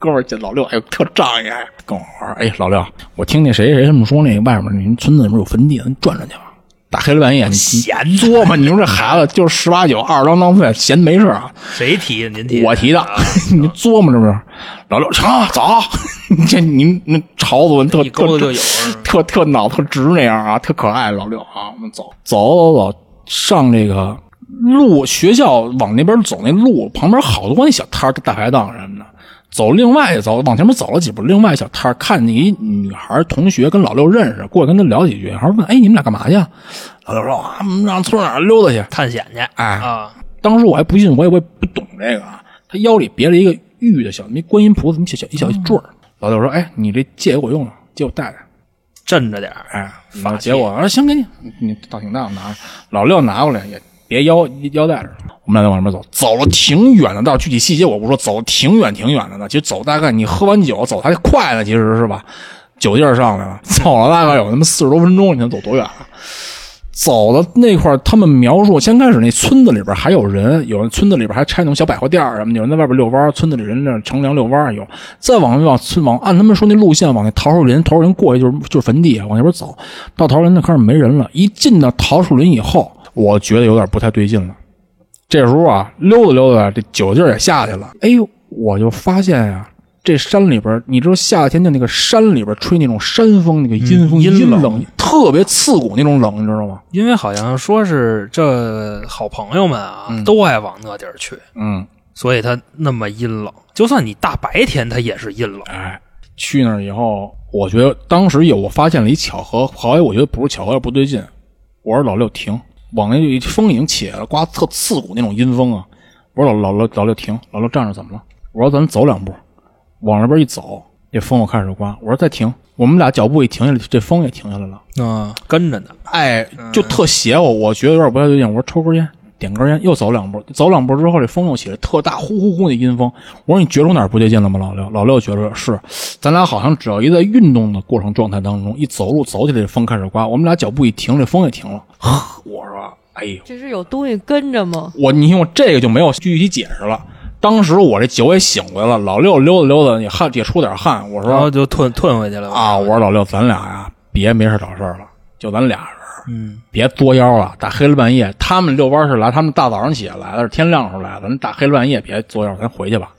哥们儿这老六，哎呦，特仗义，哎跟我玩儿。哎，老六，我听那谁谁他们说，那个外面您村子里面有坟地，咱转转去吧。大黑了半夜，你闲琢磨，你说这孩子就是十八九、二十郎当岁，闲没事啊。谁提的？您提的？我提的，你琢磨是不是？老六，成啊走，这您那潮子特一勾搭就有特特特脑特直那样啊，特可爱。老六啊，我们走走走走，上这个路学校往那边走，那路旁边好多那小摊儿大排档什么的。走另外一走，往前面走了几步，另外小摊儿看见一女孩同学跟老六认识，过去跟他聊几句。然后问：“哎，你们俩干嘛去？”老六说：“，我们上村哪儿溜达去。”探险去哎啊！当时我还不信，我也我也不懂这个。他腰里别了一个玉的小，那观音菩萨，么小小一小坠儿。老六说：“哎，你这戒给我用了，借我戴戴。镇着点儿”哎，结果啊，行，给你，你倒挺大，拿着。老六拿过来也别腰腰带着。我们俩再往那边走，走了挺远的道，具体细节我不说，走挺远挺远的呢。其实走大概你喝完酒走还快呢，其实是吧？酒劲上来了，走了大概有那么四十多分钟，你能走多远了？走到那块，他们描述先开始那村子里边还有人，有人村子里边还拆那种小百货店什么，有人在外边遛弯，村子里人那乘凉遛弯有。再往往村往按他们说那路线往那桃树林，桃树林过去就是就是坟地，往那边走，到桃树林那开始没人了。一进到桃树林以后，我觉得有点不太对劲了。这时候啊，溜达溜达，这酒劲儿也下去了。哎呦，我就发现呀、这山里边，你知道夏天的那个山里边吹那种山风，那个阴风、嗯阴冷特别刺骨那种冷，你知道吗？因为好像说是这好朋友们啊，嗯都爱往那地儿去，嗯，所以他那么阴冷。就算你大白天，他也是阴冷。哎，去那儿以后，我觉得当时有我发现了一巧合，后来我觉得不是巧合，不对劲。我说老六停，往那一风已经起来了，刮特刺骨那种阴风啊。我说老老老老六停，老六站着怎么了？我说咱走两步，往那边一走，这风又开始刮。我说再停，我们俩脚步一停下来，这风也停下来了。啊，跟着呢，哎，就特邪乎，我觉得有点不太对劲。我说抽根烟，点根烟，又走两步，走两步之后，这风又起来，特大，呼呼呼的阴风。我说你觉出哪儿不对劲了吗？老六，老六觉着是，咱俩好像只要一在运动的过程状态当中，一走路走起来，这风开始刮，我们俩脚步一停，这风也停了。呵我说，哎呦，这是有东西跟着吗？我你听我这个就没有具体解释了。当时我这酒也醒过来了，老六溜达溜达，也汗也出点汗。我说然后就吞吞回去了啊，我说老六，咱俩呀，别没事找事儿了，就咱俩人。嗯，别作妖了，大黑了半夜，他们遛弯是来，他们大早上起来的，是天亮时候来的，咱大黑了半夜别作妖，咱回去吧。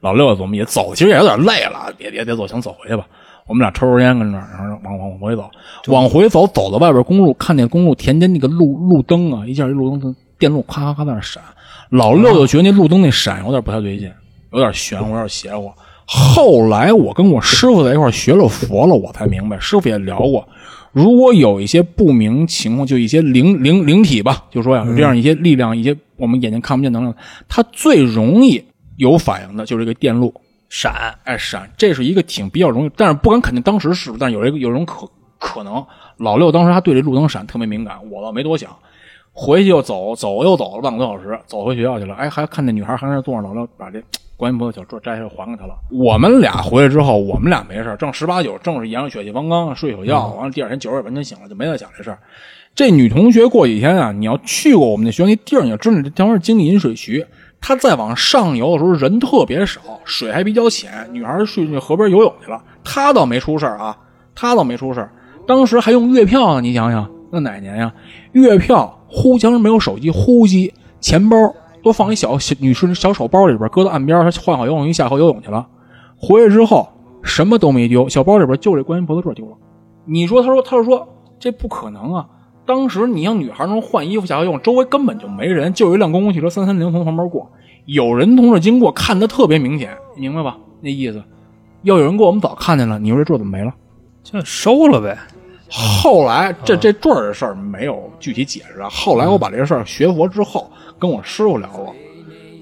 老六琢磨也走，其实也有点累了，别别别走，想，走回去吧。我们俩抽抽烟跟那儿，然后往往往回走，往回走，走到外边公路，看见公路田间那个路路灯啊，一下一路灯电路咔咔咔在那闪。老六就觉得那路灯那闪有点不太对劲，有点玄乎，有点邪乎。后来我跟我师傅在一块儿学了佛了，我才明白，师傅也聊过，如果有一些不明情况，就一些灵灵灵体吧，就说呀，这样一些力量，一些我们眼睛看不见能量，它最容易有反应的就是这个电路，闪，哎闪，这是一个挺比较容易，但是不敢肯定当时是不是，但是有一个有一种可可能，老六当时他对这路灯闪特别敏感，我倒没多想。回去又走走又走了半个多小时，走回学校去了。哎，还看那女孩还在那坐着，老六把这观音菩萨小坠摘下来还给他了。我们俩回来之后，我们俩没事正十八九，正是阳血气方刚，睡会觉，完了第二天酒也完全醒了，就没再想这事儿。这女同学过几天啊，你要去过我们那学校那地儿，你就知道这地方是经历饮水渠。她再往上游的时候，人特别少，水还比较浅，女孩睡那河边游泳去了。她倒没出事啊，她倒没出事当时还用月票呢，你想想，那哪年呀？月票。呼，当时没有手机，呼机、钱包都放一小小女士小手包里边，搁到岸边。她换好游泳衣，下河游泳去了。回来之后什么都没丢，小包里边就这观音菩萨坠丢了。你说，他说，他就说这不可能啊！当时你让女孩能换衣服下河游泳，周围根本就没人，就有一辆公共汽车三三零从旁边过，有人从这经过，看的特别明显，明白吧？那意思，要有人过，我们早看见了。你说这坠怎么没了？就收了呗。后来这这坠儿的事儿没有具体解释啊。后来我把这个事儿学佛之后，跟我师傅聊过。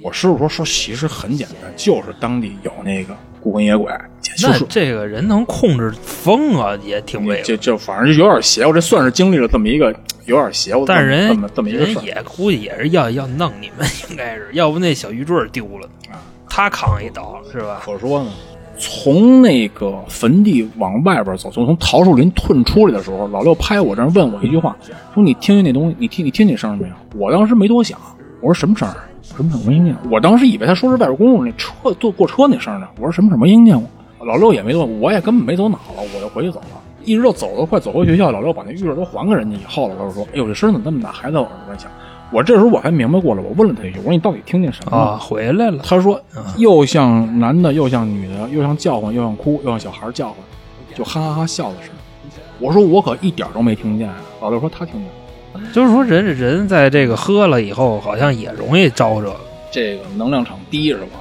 我师傅说说其实很简单，就是当地有那个孤魂野鬼。那这个人能控制风啊，也挺危。这这反正就有点邪乎，这算是经历了这么一个有点邪乎。但是人这么这么一个事，也估计也是要要弄你们，应该是要不那小玉坠丢了，他扛一刀是吧？可说呢。从那个坟地往外边走，从从桃树林退出来的时候，老六拍我这儿问我一句话，说：“你听见那东西？你听你听见声没有？”我当时没多想，我说：“什么声？什么声？没听见。”我当时以为他说是外边公路那车坐过车那声呢。我说：“什么声？没听见。”老六也没多，我也根本没走脑子，我就回去走了。一直到走的快走回学校，老六把那玉坠都还给人家以后了，他就说：“哎呦，这声怎么那么大？还在我耳朵边响。”我这时候我还明白过来，我问了他一句：“我说你到底听见什么了？”回来了。他说：“又像男的，又像女的，又像叫唤，又像哭，又像小孩叫唤，就哈哈哈笑的声。”我说：“我可一点都没听见。”老六说：“他听见。”就是说，人人在这个喝了以后，好像也容易招这个。这个能量场低是吧？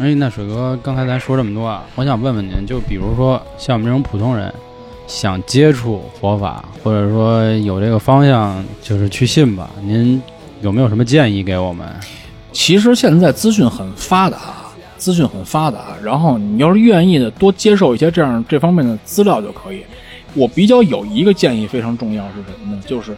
哎，那水哥，刚才咱说这么多啊，我想问问您，就比如说像我们这种普通人，想接触佛法，或者说有这个方向，就是去信吧，您。有没有什么建议给我们？其实现在资讯很发达，资讯很发达。然后你要是愿意的，多接受一些这样这方面的资料就可以。我比较有一个建议非常重要是什么呢？就是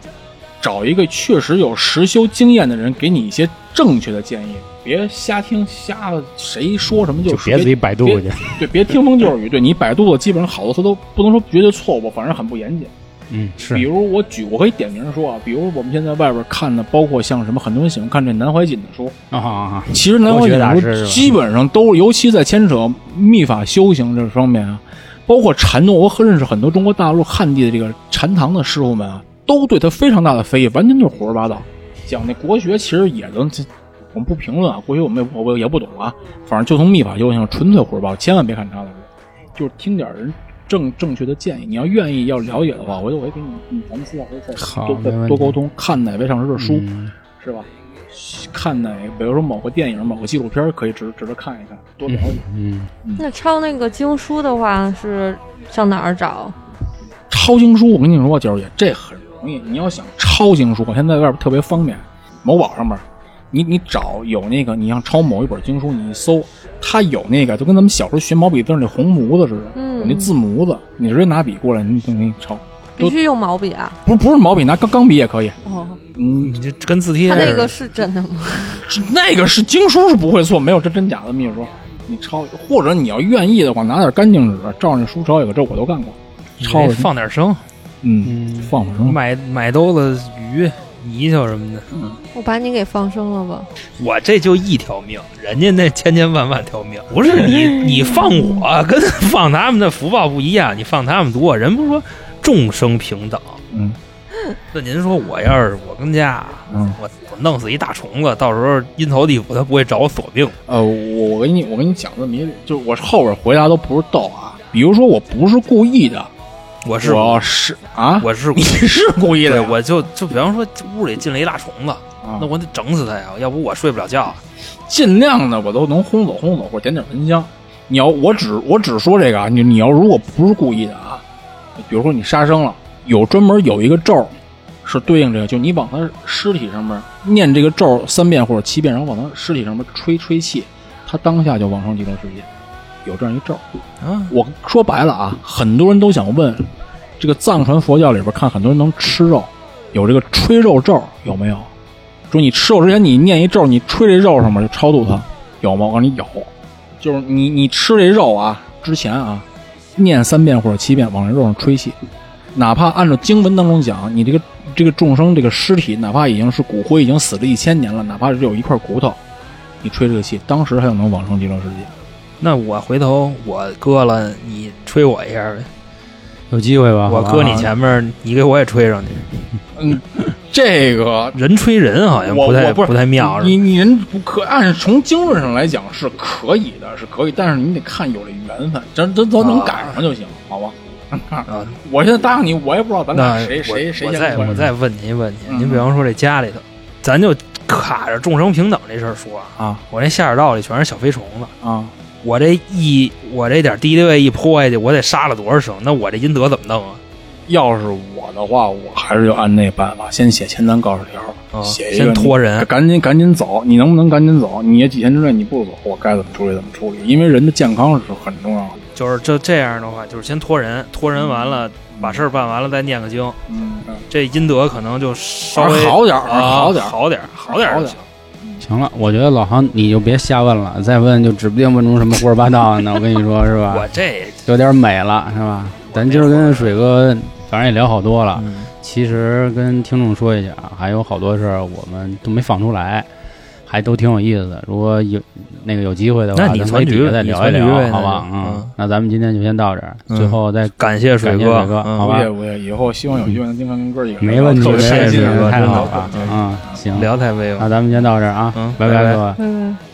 找一个确实有实修经验的人，给你一些正确的建议，别瞎听瞎谁说什么就别自己百度去。对，别听风就是雨。对你百度的基本上好多词都不能说绝对错误，反正很不严谨。嗯，是。比如我举，我可以点名说啊，比如我们现在外边看的，包括像什么，很多人喜欢看这南怀瑾的书啊。其实南怀瑾的书基本上都，尤其在牵扯秘法修行这方面啊，包括禅宗，我认识很多中国大陆汉地的这个禅堂的师傅们啊，都对他非常大的非议，完全就是胡说八道。讲那国学其实也能，我们不评论啊，国学我们也我也不懂啊，反正就从秘法修行，纯粹胡说八道，千万别看他的书，就是听点人。正正确的建议，你要愿意要了解的话，回头我也给你，咱们私下再多再多沟通，看哪位上师的书，是吧？看哪，比如说某个电影、某个纪录片，可以值值得看一看，多了解。嗯，那抄那个经书的话，是上哪儿找？抄经书，我跟你说，九儿姐，这很容易。你要想抄经书，现在外边特别方便，某宝上面，你你找有那个，你像抄某一本经书，你一搜，它有那个，就跟咱们小时候学毛笔字那红模子似的，嗯有那字模子，你直接拿笔过来，你就给你抄。必须用毛笔啊。不不是毛笔，拿钢钢笔也可以。哦，嗯，你这跟字帖他那个是真的吗？那个是经书是不会错，没有这真假的秘书。你抄，或者你要愿意的话，拿点干净纸照着书抄一个，这我都干过。抄着放点声，嗯，放放声。买买兜子鱼、泥鳅什么的。我把你给放生了吧？我这就一条命，人家那千千万万条命，不是你你放我跟放他们的福报不一样，你放他们多，人不是说众生平等。嗯那您说我要是我跟家，嗯，我我弄死一大虫子，到时候阴曹地府他不会找我索命？呃，我我跟你我跟你讲这么一，就是我后边回答都不是逗啊。比如说我不是故意的，我是我是啊，我是你是故意的我就就比方说屋里进了一大虫子，啊。那我得整死它呀，要不我睡不了觉。尽量的我都能轰走轰走，或者点点蚊香。你要我只我只说这个啊，你你要如果不是故意的啊，比如说你杀生了，有专门有一个咒是对应这个，就你往他尸体上面念这个咒三遍或者七遍，然后往他尸体上面吹吹气，他当下就往生极乐世界，有这样一咒。啊，我说白了啊，很多人都想问，这个藏传佛教里边看很多人能吃肉，有这个吹肉咒有没有？说你吃肉之前你念一咒，你吹这肉上面就超度它，有吗？我告诉你有，就是你你吃这肉啊之前啊，念三遍或者七遍往这肉上吹气，哪怕按照经文当中讲，你这个这个众生这个尸体，哪怕已经是骨灰已经死了一千年了，哪怕只有一块骨头，你吹这个气，当时还有能往生极乐世界。那我回头我割了，你吹我一下呗。有机会吧？我搁你前面，你给我也吹上去。嗯，这个人吹人好像不太不太妙。你你人不可按从经论上来讲是可以的，是可以，但是你得看有这缘分，咱咱咱能赶上就行，好吧？啊，我现在答应你，我也不知道咱那俩谁谁谁我先我再我再问您一问题，嗯您比方说这家里头，咱就卡着众生平等这事儿说啊，啊我那下水道里全是小飞虫子，啊！我这一我这点敌敌畏一泼下去，我得杀了多少生？那我这阴德怎么弄啊？要是我的话，我还是就按那办法，先写签单告示条，啊写一个先拖人赶紧赶紧走，你能不能赶紧走？你也几天之内你不走，我该怎么处理怎么处理，因为人的健康是很重要的。就是这这样的话，就是先拖人，拖人完了，把事儿办完了再念个经，嗯，这阴德可能就稍微好点儿啊好点儿好点儿，好点儿就行。行了，我觉得老航你就别瞎问了，再问就指不定问出什么胡说八道呢。我跟你说是吧我？这有点美了是吧？咱今儿跟水哥反正也聊好多了，嗯其实跟听众说一下，还有好多事儿我们都没放出来，还都挺有意思的。如果有那个有机会的话，那你咱传局可以底下再聊一聊，好吧？嗯那咱们今天就先到这儿，嗯最后再感谢水感谢哥，水哥嗯好吧以后希望有机会能经常跟哥几个没问题，特没问题别开心，哥太好了嗯啊！行，聊太威了那。咱们先到这儿啊嗯，拜拜拜各位。拜拜。